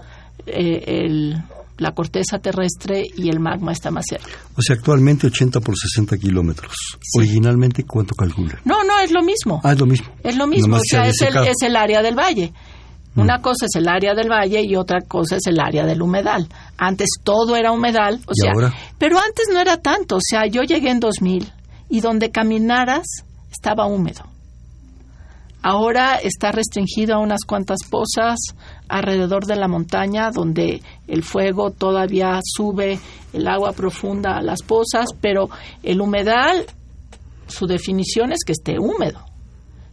eh, el, la corteza terrestre y el magma está más cerca. O sea, actualmente 80 por 60 kilómetros. Sí. Originalmente, ¿cuánto calcula? No, no, es lo mismo. Ah, es lo mismo. Es lo mismo, Nomás o sea, es el, es el, área del valle. Mm. Una cosa es el área del valle y otra cosa es el área del humedal. Antes todo era humedal, o ¿Y sea, ahora? pero antes no era tanto, o sea, yo llegué en 2000 y donde caminaras estaba húmedo. Ahora está restringido a unas cuantas pozas alrededor de la montaña donde el fuego todavía sube el agua profunda a las pozas, pero el humedal, su definición es que esté húmedo.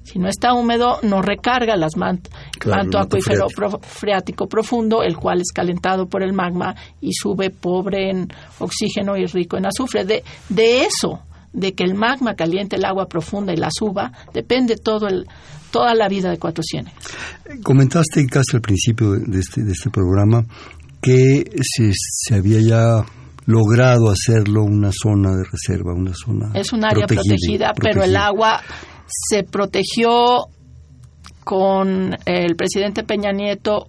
Si no está húmedo, no recarga las mant Claro, manto acuífero freático profundo, el cual es calentado por el magma y sube pobre en oxígeno y rico en azufre. De, de eso, de que el magma caliente el agua profunda y la suba, depende todo el, toda la vida de Cuatro Ciénegas. Comentaste casi al principio de este, de este programa que se, se había ya logrado hacerlo una zona de reserva, una zona Es un área protegida, protegida, pero el agua se protegió con el presidente Peña Nieto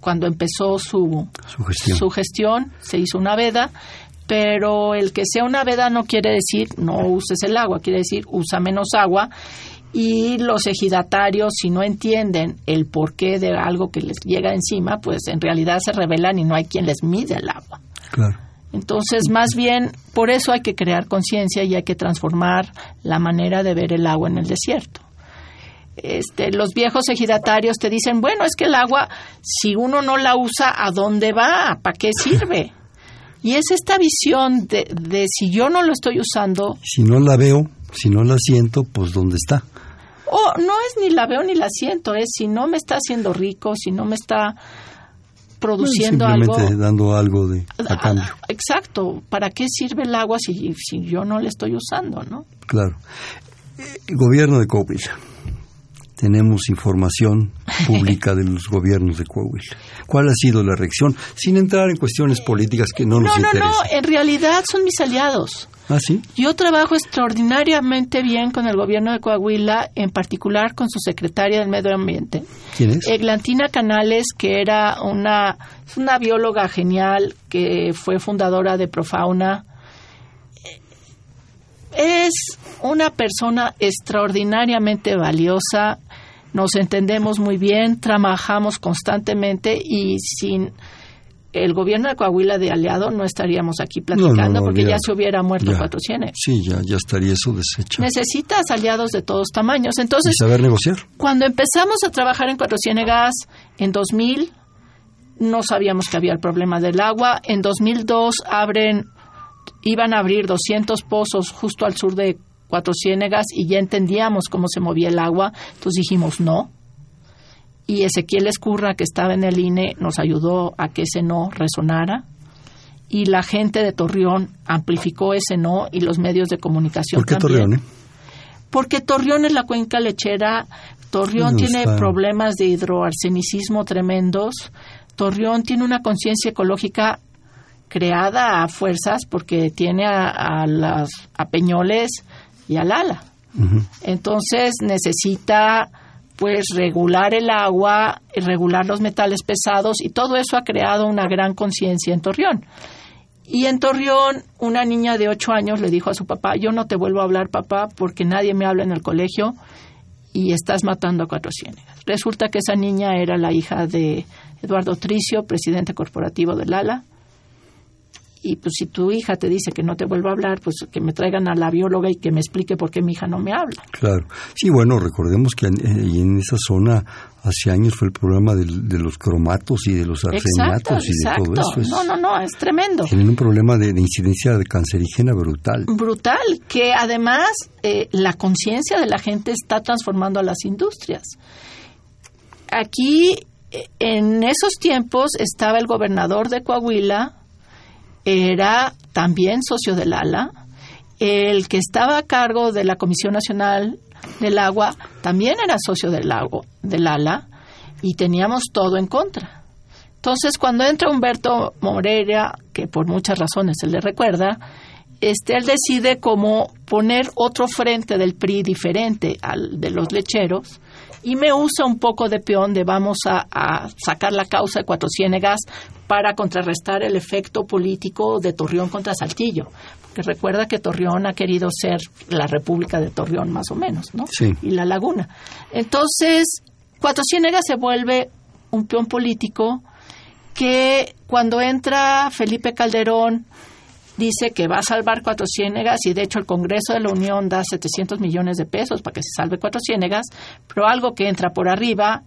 cuando empezó su, Su gestión. su gestión, se hizo una veda, pero el que sea una veda no quiere decir no uses el agua, quiere decir usa menos agua y los ejidatarios si no entienden el porqué de algo que les llega encima, pues en realidad se rebelan y no hay quien les mide el agua. Claro. Entonces, más bien, por eso hay que crear conciencia y hay que transformar la manera de ver el agua en el desierto. Este, los viejos ejidatarios te dicen, bueno, es que el agua, si uno no la usa, ¿a dónde va? ¿Para qué sirve? Y es esta visión de, de si yo no lo estoy usando, Si no la veo, si no la siento, pues ¿dónde está? O no es ni la veo ni la siento, es si no me está haciendo rico, si no me está produciendo Simplemente algo. dando algo de a cambio. Ah, Exacto, ¿para qué sirve el agua si, si yo no la estoy usando, no? Claro. Eh, Gobierno de Coahuila. Tenemos información pública de los gobiernos de Coahuila. ¿Cuál ha sido la reacción? Sin entrar en cuestiones políticas que no nos No, no, interesan. no, en realidad son mis aliados. ¿Ah, sí? Yo trabajo extraordinariamente bien con el gobierno de Coahuila, en particular con su secretaria del Medio Ambiente, ¿Quién es? Eglantina Canales, que era una, una bióloga genial que fue fundadora de Profauna. Es una persona extraordinariamente valiosa, nos entendemos muy bien, trabajamos constantemente y sin el gobierno de Coahuila de aliado no estaríamos aquí platicando No, no, no, porque ya se hubiera muerto Ya. Cuatro Ciénegas. Sí, ya, ya estaría eso deshecho. Necesitas aliados de todos tamaños. ¿Y Entonces, saber negociar? cuando empezamos a trabajar en Cuatro Ciénegas en 2000, no sabíamos que había el problema del agua. En 2002 abren, iban a abrir 200 pozos justo al sur de Cuatro Ciénegas y ya entendíamos cómo se movía el agua. Entonces dijimos no. Y Ezequiel Escurra, que estaba en el INE, nos ayudó a que ese no resonara. Y la gente de Torreón amplificó ese no y los medios de comunicación ¿Por qué también Torreón? eh? Porque Torreón es la cuenca lechera, Torreón No tiene está. problemas de hidroarsenicismo tremendos, Torreón tiene una conciencia ecológica creada a fuerzas porque tiene a, a las a Peñoles y a Lala. Ujú. Entonces necesita pues regular el agua, regular los metales pesados y todo eso ha creado una gran conciencia en Torreón. Y en Torreón, una niña de ocho años le dijo a su papá, yo no te vuelvo a hablar, papá, porque nadie me habla en el colegio y estás matando a cuatro ciénegas. Resulta que esa niña era la hija de Eduardo Tricio, presidente corporativo del ALA. Y pues si tu hija te dice que no te vuelva a hablar, pues que me traigan a la bióloga y que me explique por qué mi hija no me habla. Claro. Sí, bueno, recordemos que en, eh, en esa zona hace años fue el problema del- de, los cromatos y de los Exacto, arseniatos y de todo eso. Es- No, no, no, es tremendo. Tienen un problema de, de incidencia de cancerígena brutal. Brutal, que además eh, la conciencia de la gente está transformando a las industrias. Aquí, eh, en esos tiempos, estaba el gobernador de Coahuila, era también socio del ALA, el que estaba a cargo de la Comisión Nacional del Agua también era socio del, lago, del ALA y teníamos todo en contra. Entonces, cuando entra Humberto Moreira, que por muchas razones se le recuerda, este, él decide como poner otro frente del PRI diferente al de los lecheros y me usa un poco de peón de vamos a, a sacar la causa de Cuatro Ciénegas para contrarrestar el efecto político de Torreón contra Saltillo. Porque recuerda que Torreón ha querido ser la República de Torreón más o menos, ¿no? Sí. Y la Laguna. Entonces, Cuatro Ciénegas se vuelve un peón político que cuando entra Felipe Calderón dice que va a salvar Cuatro Ciénegas y de hecho el Congreso de la Unión da 700 millones de pesos para que se salve Cuatro Ciénegas, pero algo que entra por arriba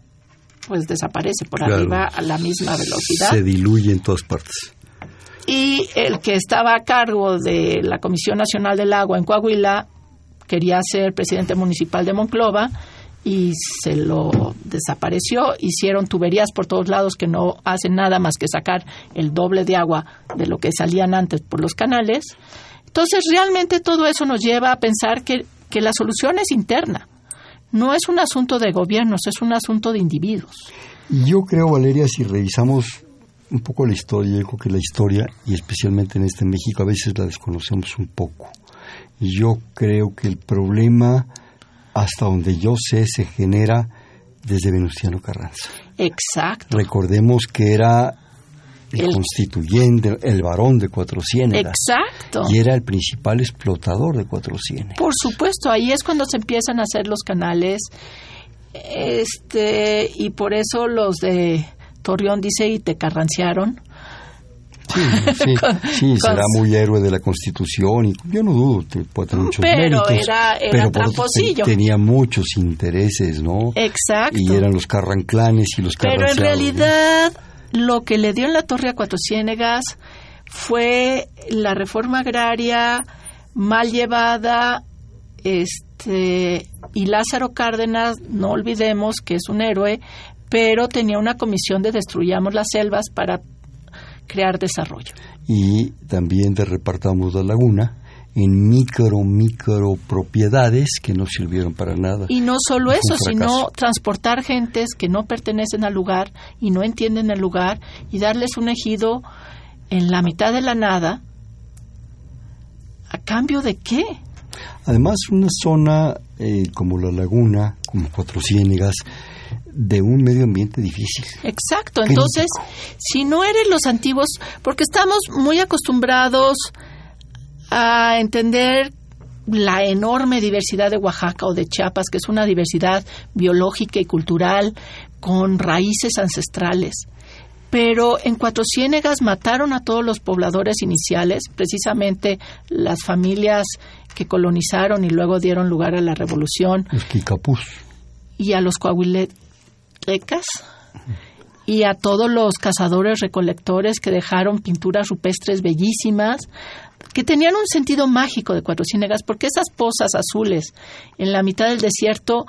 pues desaparece por Claro. arriba a la misma velocidad. Se diluye en todas partes. Y el que estaba a cargo de la Comisión Nacional del Agua en Coahuila quería ser presidente municipal de Monclova y se lo desapareció. Hicieron tuberías por todos lados que no hacen nada más que sacar el doble de agua de lo que salían antes por los canales. Entonces, realmente todo eso nos lleva a pensar que, que la solución es interna. No es un asunto de gobiernos, es un asunto de individuos. Yo creo, Valeria, si revisamos un poco la historia, yo creo que la historia, y especialmente en este México, a veces la desconocemos un poco. Yo creo que el problema, hasta donde yo sé, se genera desde Venustiano Carranza. Exacto. Recordemos que era el, El- constituyente, el varón de Cuatro Ciénegas. Exacto. Y era el principal explotador de Cuatro Ciénegas. Por supuesto, ahí es cuando se empiezan a hacer los canales. Este, y por eso los de Torreón dice y te carranciaron. Sí, sí, Con- sí, con- será muy héroe de la Constitución y yo no dudo que puede tener muchos Pero méritos. era- era pero otro, tenía muchos intereses, ¿no? Exacto. Y eran los carranclanes y los Pero en realidad, lo que le dio en la torre a Cuatro Ciénegas fue la reforma agraria mal llevada, este, y Lázaro Cárdenas, no olvidemos que es un héroe, pero tenía una comisión de destruyamos las selvas para crear desarrollo. Y también de repartamos la laguna en micro, micro propiedades que no sirvieron para nada. Y no solo eso, sino transportar gentes que no pertenecen al lugar y no entienden el lugar y darles un ejido en la mitad de la nada. ¿A cambio de qué? Además, una zona eh, como la laguna, como Cuatro Ciénegas, de un medio ambiente difícil. Exacto. Crítico. Entonces, si no eres los antiguos, porque estamos muy acostumbrados a entender la enorme diversidad de Oaxaca o de Chiapas, que es una diversidad biológica y cultural con raíces ancestrales. Pero en Cuatro Ciénegas mataron a todos los pobladores iniciales, precisamente las familias que colonizaron y luego dieron lugar a la revolución Los Kikapús. y a los y a todos los cazadores recolectores que dejaron pinturas rupestres bellísimas que tenían un sentido mágico de Cuatro Ciénegas porque esas pozas azules en la mitad del desierto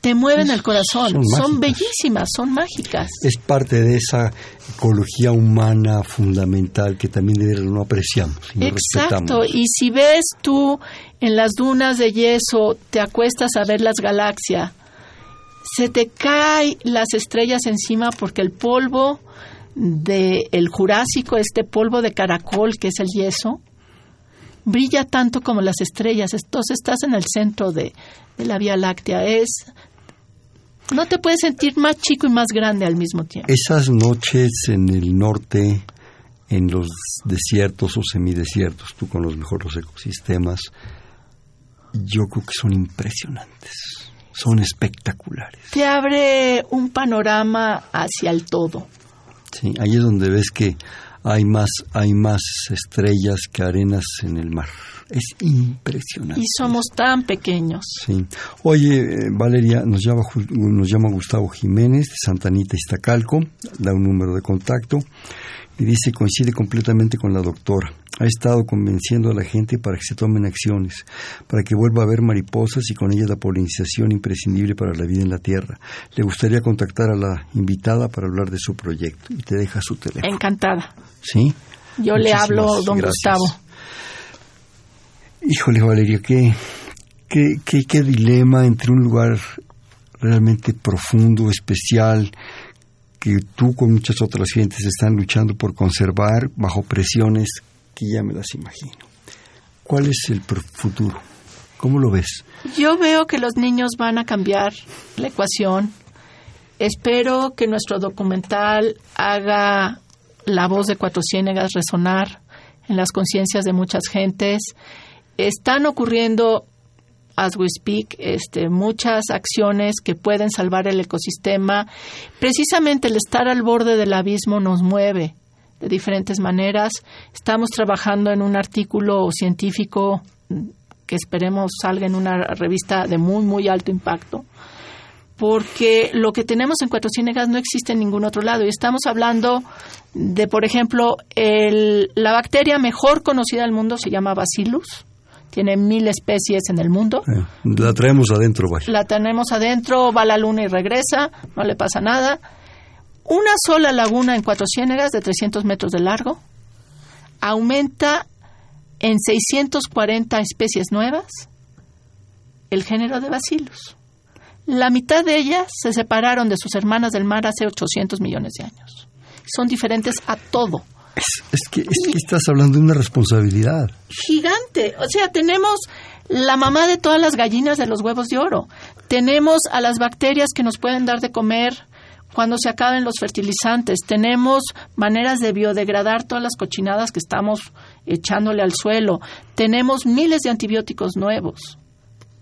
te mueven el corazón, son bellísimas, son mágicas. Es parte de esa ecología humana fundamental que también no apreciamos y Exacto, respetamos. y si ves tú en las dunas de yeso, te acuestas a ver las galaxias, se te caen las estrellas encima porque el polvo del el Jurásico, este polvo de caracol que es el yeso, brilla tanto como las estrellas. Entonces estás en el centro de, de la Vía Láctea. Es no te puedes sentir más chico y más grande al mismo tiempo. Esas noches en el norte, en los desiertos o semidesiertos, tú con los mejores ecosistemas, yo creo que son impresionantes, son espectaculares. Te abre un panorama hacia el todo. Sí, ahí es donde ves que hay más, hay más estrellas que arenas en el mar. Es impresionante. Y somos tan pequeños. Sí. Oye, eh, Valeria, nos llama, nos llama Gustavo Jiménez de Santa Anita Iztacalco, da un número de contacto y dice coincide completamente con la doctora. Ha estado convenciendo a la gente para que se tomen acciones, para que vuelva a ver mariposas y con ellas la polinización imprescindible para la vida en la Tierra. Le gustaría contactar a la invitada para hablar de su proyecto y te deja su teléfono. Encantada. ¿Sí? Yo le hablo, don gracias. Gustavo. Híjole, Valeria, qué, qué, qué, dilema entre un lugar realmente profundo, especial, que tú con muchas otras gentes están luchando por conservar bajo presiones que ya me las imagino. ¿Cuál es el futuro? ¿Cómo lo ves? Yo veo que los niños van a cambiar la ecuación. Espero que nuestro documental haga la voz de Cuatro Ciénegas resonar en las conciencias de muchas gentes. Están ocurriendo, as we speak, este, muchas acciones que pueden salvar el ecosistema. Precisamente el estar al borde del abismo nos mueve de diferentes maneras. Estamos trabajando en un artículo científico que esperemos salga en una revista de muy, muy alto impacto, porque lo que tenemos en Cuatro Ciénegas no existe en ningún otro lado. Y estamos hablando de, por ejemplo, el- la bacteria mejor conocida del mundo se llama Bacillus. Tiene mil especies en el mundo. Eh, la traemos adentro, vaya. La tenemos adentro, va a la luna y regresa, no le pasa nada. Una sola laguna en Cuatro Ciénegas de 300 metros de largo aumenta en 640 especies nuevas el género de Bacillus. La mitad de ellas se separaron de sus hermanas del mar hace 800 millones de años. Son diferentes a todo. Es, que, es que estás hablando de una responsabilidad. gigante. O sea, tenemos la mamá de todas las gallinas de los huevos de oro. Tenemos a las bacterias que nos pueden dar de comer cuando se acaben los fertilizantes. Tenemos maneras de biodegradar todas las cochinadas que estamos echándole al suelo. Tenemos miles de antibióticos nuevos.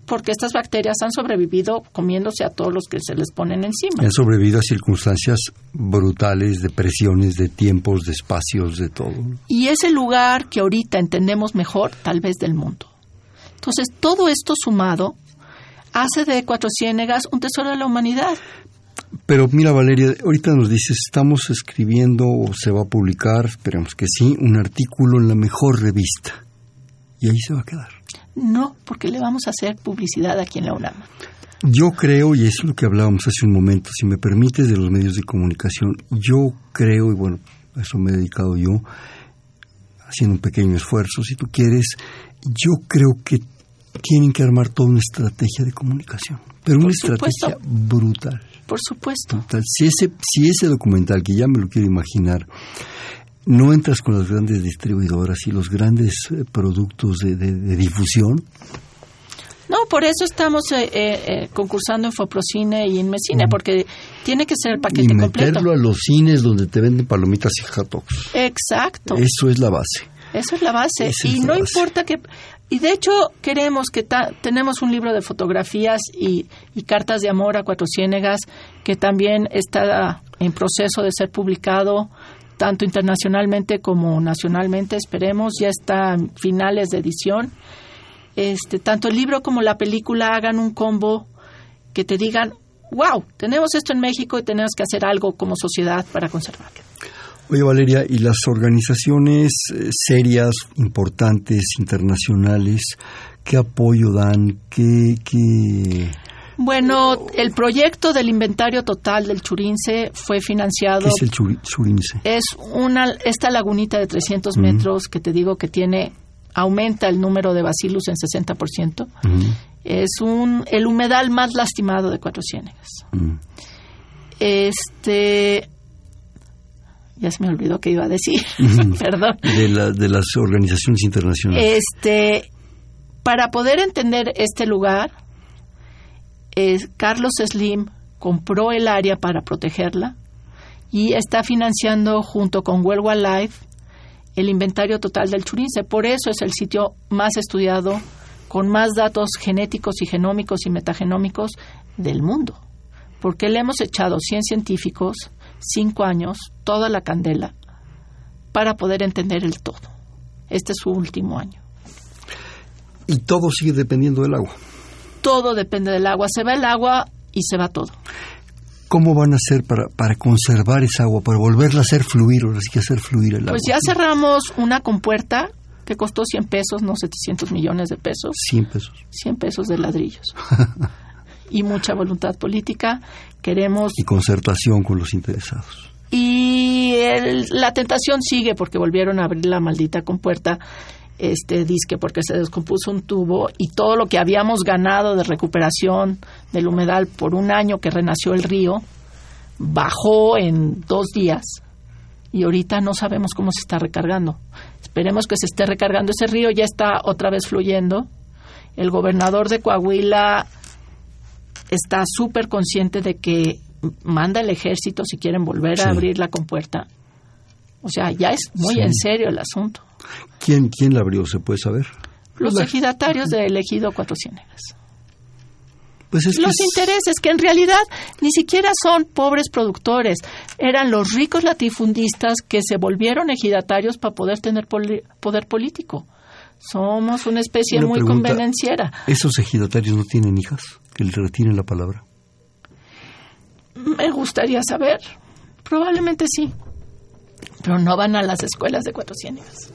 Porque estas bacterias han sobrevivido comiéndose a todos los que se les ponen encima. Han sobrevivido a circunstancias brutales, de presiones, de tiempos, de espacios, de todo. y es el lugar que ahorita entendemos mejor, tal vez, del mundo. Entonces, todo esto sumado hace de Cuatro Ciénegas un tesoro de la humanidad. Pero mira, Valeria, ahorita nos dices, estamos escribiendo o se va a publicar, esperemos que sí, un artículo en la mejor revista. Y ahí se va a quedar. No, porque le vamos a hacer publicidad aquí en la UNAM. Yo creo, y es lo que hablábamos hace un momento, si me permites, de los medios de comunicación, yo creo, y bueno, a eso me he dedicado yo, haciendo un pequeño esfuerzo, si tú quieres, yo creo que tienen que armar toda una estrategia de comunicación, pero una supuesto. estrategia brutal. Por supuesto. brutal. Si ese, si ese documental, que ya me lo quiero imaginar, no entras con las grandes distribuidoras y los grandes eh, productos de, de- de difusión, No, por eso estamos eh, eh, concursando en Foprocine y en Mescine, porque tiene que ser el y paquete completo. meterlo a los cines donde te venden palomitas y hot dogs. Exacto. Eso es la base. Esa es la base. Esa y la no base. importa que... Y de hecho queremos que... ta- tenemos un libro de fotografías y, y cartas de amor a Cuatro Ciénegas que también está en proceso de ser publicado tanto internacionalmente como nacionalmente, esperemos. Ya está finales de edición. Este, tanto el libro como la película hagan un combo que te digan, wow, tenemos esto en México y tenemos que hacer algo como sociedad para conservarlo. Oye, Valeria, ¿y las organizaciones eh, serias, importantes, internacionales, qué apoyo dan? ¿Qué, qué, Bueno, el proyecto del inventario total del Churince fue financiado. ¿Qué es el Churince? Es una, esta lagunita de 300 metros que te digo que tiene, aumenta el número de bacillus en 60%. Es un, el humedal más lastimado de Cuatro Ciénegas. Este. Ya se me olvidó que iba a decir. Perdón. De, de las organizaciones internacionales. Este. Para poder entender este lugar, Carlos Slim compró el área para protegerla y está financiando junto con World Wildlife el inventario total del Churince. Por eso es el sitio más estudiado, con más datos genéticos y genómicos y metagenómicos del mundo. Porque le hemos echado 100 científicos, 5 años, toda la candela, para poder entender el todo. Este es su último año. Y todo sigue dependiendo del agua todo depende del agua. Se va el agua y se va todo. ¿Cómo van a hacer para, para conservar esa agua, para volverla a hacer fluir, o así que hacer fluir el agua? Pues ya cerramos una compuerta que costó 100 pesos, no 700 millones de pesos. 100 pesos. 100 pesos de ladrillos. y mucha voluntad política. Queremos... Y concertación con los interesados. Y la tentación sigue porque volvieron a abrir la maldita compuerta este disque porque se descompuso un tubo y todo lo que habíamos ganado de recuperación del humedal por un año que renació el río bajó en dos días y ahorita no sabemos cómo se está recargando. Esperemos que se esté recargando ese río, ya está otra vez fluyendo. El gobernador de Coahuila está súper consciente de que manda el ejército si quieren volver a abrir la compuerta. O sea, ya es muy en serio el asunto. ¿Quién, ¿Quién la abrió? ¿Se puede saber? Los ejidatarios del ejido Cuatro Ciénegas. Pues los intereses, que en realidad ni siquiera son pobres productores, eran los ricos latifundistas que se volvieron ejidatarios para poder tener poder político. Somos una especie muy convenenciera. ¿Esos ejidatarios no tienen hijas que le retiren la palabra? Me gustaría saber. Probablemente sí. Pero no van a las escuelas de Cuatro Ciénegas.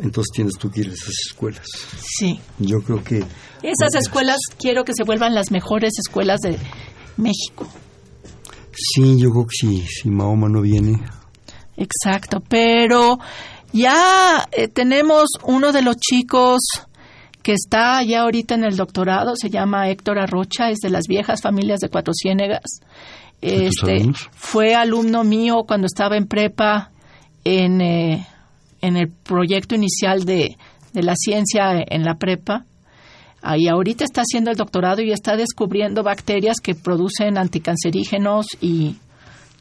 Entonces tienes tú que ir a esas escuelas. Sí. Yo creo que... Esas escuelas quiero que se vuelvan las mejores escuelas de México. Sí, yo creo que sí, si Mahoma no viene. Exacto, pero ya eh, tenemos uno de los chicos que está ya ahorita en el doctorado, se llama Héctor Arrocha, es de las viejas familias de Cuatro Ciénegas. Este, fue alumno mío cuando estaba en prepa en... Eh, en el proyecto inicial de, la ciencia en la prepa. Y ahorita está haciendo el doctorado y está descubriendo bacterias que producen anticancerígenos y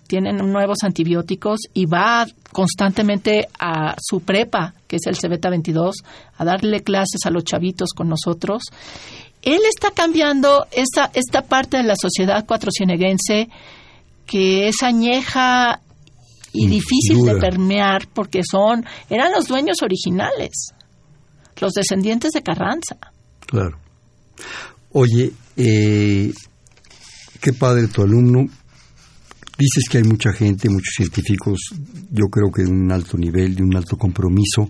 tienen nuevos antibióticos y va constantemente a su prepa, que es el CBT 22, a darle clases a los chavitos con nosotros. Él está cambiando esta, esta parte de la sociedad cuatrocieneguense que es añeja y difícil de permear porque son eran los dueños originales, los descendientes de Carranza. Claro. Oye, eh, qué padre tu alumno. Dices que hay mucha gente, muchos científicos, yo creo que de un alto nivel, de un alto compromiso,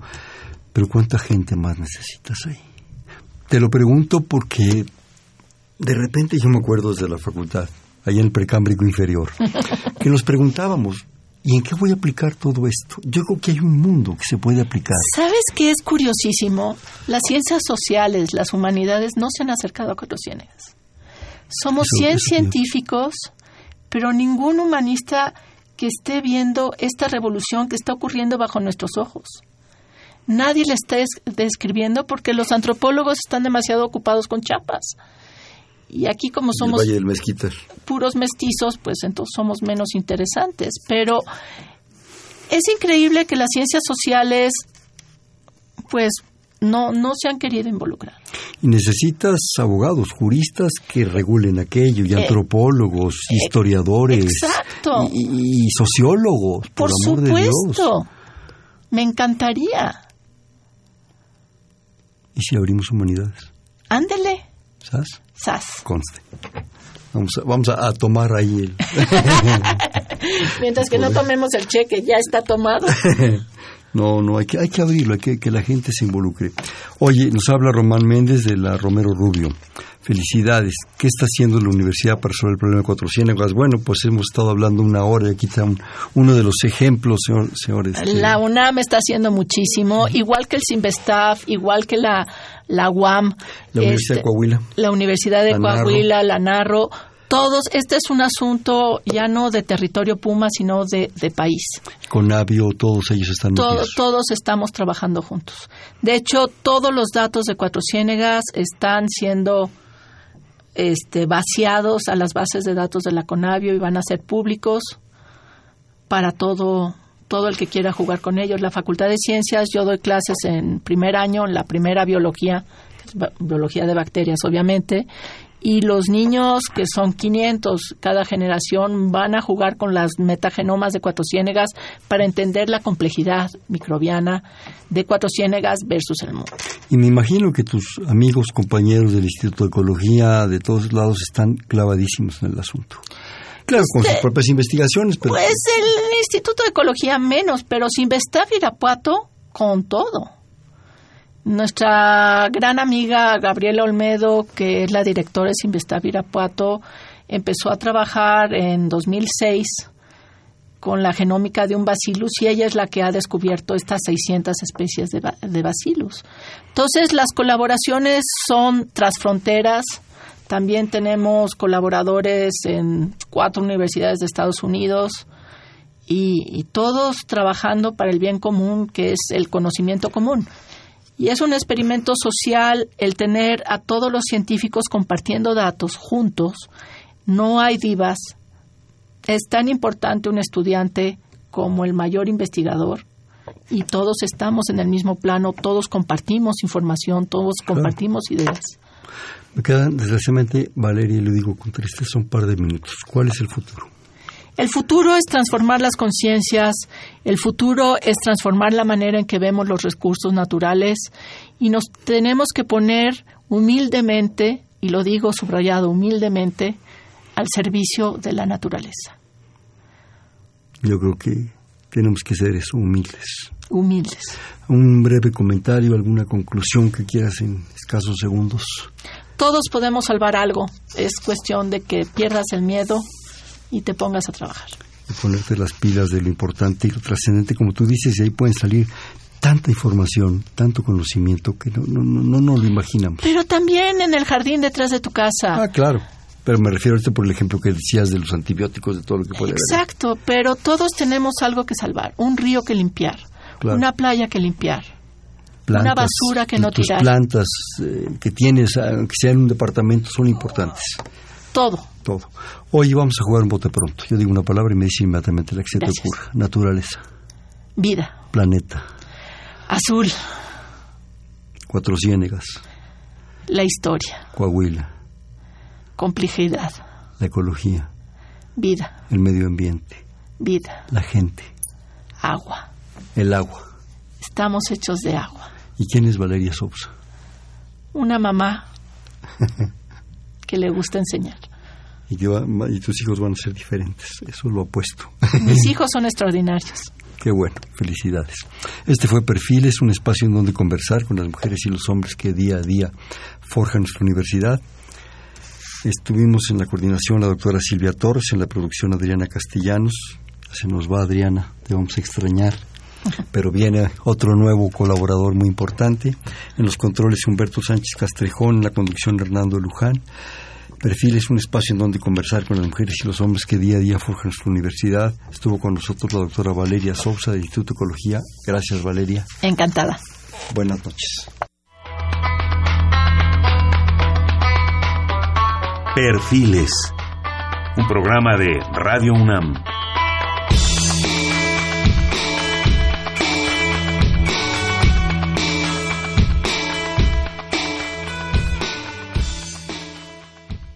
pero ¿cuánta gente más necesitas ahí? Te lo pregunto porque de repente yo me acuerdo desde la facultad, allá en el precámbrico inferior, que nos preguntábamos, ¿Y en qué voy a aplicar todo esto? Yo creo que hay un mundo que se puede aplicar. ¿Sabes qué es curiosísimo? Las ciencias sociales, las humanidades no se han acercado a Cuatro Ciénegas. Somos 100 científicos, pero ningún humanista que esté viendo esta revolución que está ocurriendo bajo nuestros ojos. Nadie la está describiendo porque los antropólogos están demasiado ocupados con chapas. Y aquí como somos puros mestizos, pues entonces somos menos interesantes. Pero es increíble que las ciencias sociales, pues no, no se han querido involucrar. Y necesitas abogados, juristas que regulen aquello, y eh, antropólogos, eh, historiadores, exacto. Y, sociólogos. Por, supuesto, me encantaría. ¿Y si abrimos humanidades? Ándele. ¿Sabes? SAS. Conste. Vamos a, vamos a, tomar ahí el... Mientras que no tomemos el cheque, ya está tomado. no, no, hay que, hay que abrirlo, hay que que la gente se involucre. Oye, nos habla Román Méndez de la Romero Rubio. Felicidades. ¿Qué está haciendo la universidad para resolver el problema de Cuatro Ciénegas? Bueno, pues hemos estado hablando una hora y aquí está uno de los ejemplos, señores. La UNAM está haciendo muchísimo, igual que el CIMBESTAF, igual que la, la UAM. La Universidad de este, Coahuila. La Universidad de Coahuila, la Narro todos, este es un asunto ya no de territorio Puma, sino de, país. Con Avio, todos ellos están Todos estamos trabajando juntos. De hecho, todos los datos de Cuatro Ciénegas están siendo este, vaciados a las bases de datos de la Conavio y van a ser públicos para todo todo el que quiera jugar con ellos. La Facultad de Ciencias, yo doy clases en primer año, en la primera biología, biología de bacterias, obviamente, y los niños, que son 500 cada generación, van a jugar con las metagenomas de Cuatro Ciénegas para entender la complejidad microbiana de Cuatro Ciénegas versus el mundo. Y me imagino que tus amigos, compañeros del Instituto de Ecología, de todos lados, están clavadísimos en el asunto. Claro, con sus propias investigaciones. Pero... Pues el Instituto de Ecología menos, pero si Investav Irapuato, con todo. Nuestra gran amiga Gabriela Olmedo, que es la directora de Sinvestav Irapuato, empezó a trabajar en 2006 con la genómica de un bacillus y ella es la que ha descubierto estas 600 especies de, de. Entonces, las colaboraciones son transfronteras. También tenemos colaboradores en cuatro universidades de Estados Unidos y todos trabajando para el bien común, que es el conocimiento común. Y es un experimento social el tener a todos los científicos compartiendo datos juntos. No hay divas. Es tan importante un estudiante como el mayor investigador y todos estamos en el mismo plano, todos compartimos información, todos compartimos ideas. Me quedan, desgraciadamente, Valeria, y le digo con tristeza, un par de minutos. ¿Cuál es el futuro? El futuro es transformar las conciencias, el futuro es transformar la manera en que vemos los recursos naturales y nos tenemos que poner humildemente, y lo digo subrayado humildemente, al servicio de la naturaleza. Yo creo que tenemos que ser eso, humildes. Humildes. Un breve comentario, alguna conclusión que quieras en escasos segundos. Todos podemos salvar algo. Es cuestión de que pierdas el miedo, y te pongas a trabajar. Y ponerte las pilas de lo importante y lo trascendente, como tú dices, y ahí pueden salir tanta información, tanto conocimiento que no, no, no, no lo imaginamos. Pero también en el jardín detrás de tu casa. Ah, claro. Pero me refiero a este por el ejemplo que decías de los antibióticos, de todo lo que puede Exacto, pero todos tenemos algo que salvar. Un río que limpiar, una playa que limpiar, una basura que no tus tirar. plantas eh, que tienes, aunque sea en un departamento, son importantes. Todo. Todo. Hoy vamos a jugar un bote pronto. Yo digo una palabra y me dice inmediatamente la que se te ocurra. Naturaleza. Vida. Planeta. Azul. Cuatro ciénegas. La historia. Coahuila. Complejidad. La ecología. Vida. El medio ambiente. Vida. La gente. Agua. El agua. Estamos hechos de agua. ¿Y quién es Valeria Sousa? Una mamá que le gusta enseñar. Y, y tus hijos van a ser diferentes, eso lo apuesto. Mis hijos son extraordinarios. Qué bueno, felicidades. Este fue Perfiles, un espacio en donde conversar con las mujeres y los hombres que día a día forjan nuestra universidad. Estuvimos en la coordinación la doctora Silvia Torres, en la producción Adriana Castellanos. Se nos va Adriana, te vamos a extrañar. Pero viene otro nuevo colaborador muy importante. En los controles Humberto Sánchez Castrejón, en la conducción Hernando Luján. Perfil es un espacio en donde conversar con las mujeres y los hombres que día a día forjan nuestra universidad. Estuvo con nosotros la doctora Valeria Sousa del Instituto de Ecología. Gracias, Valeria. Encantada. Buenas noches. Perfiles, un programa de Radio UNAM.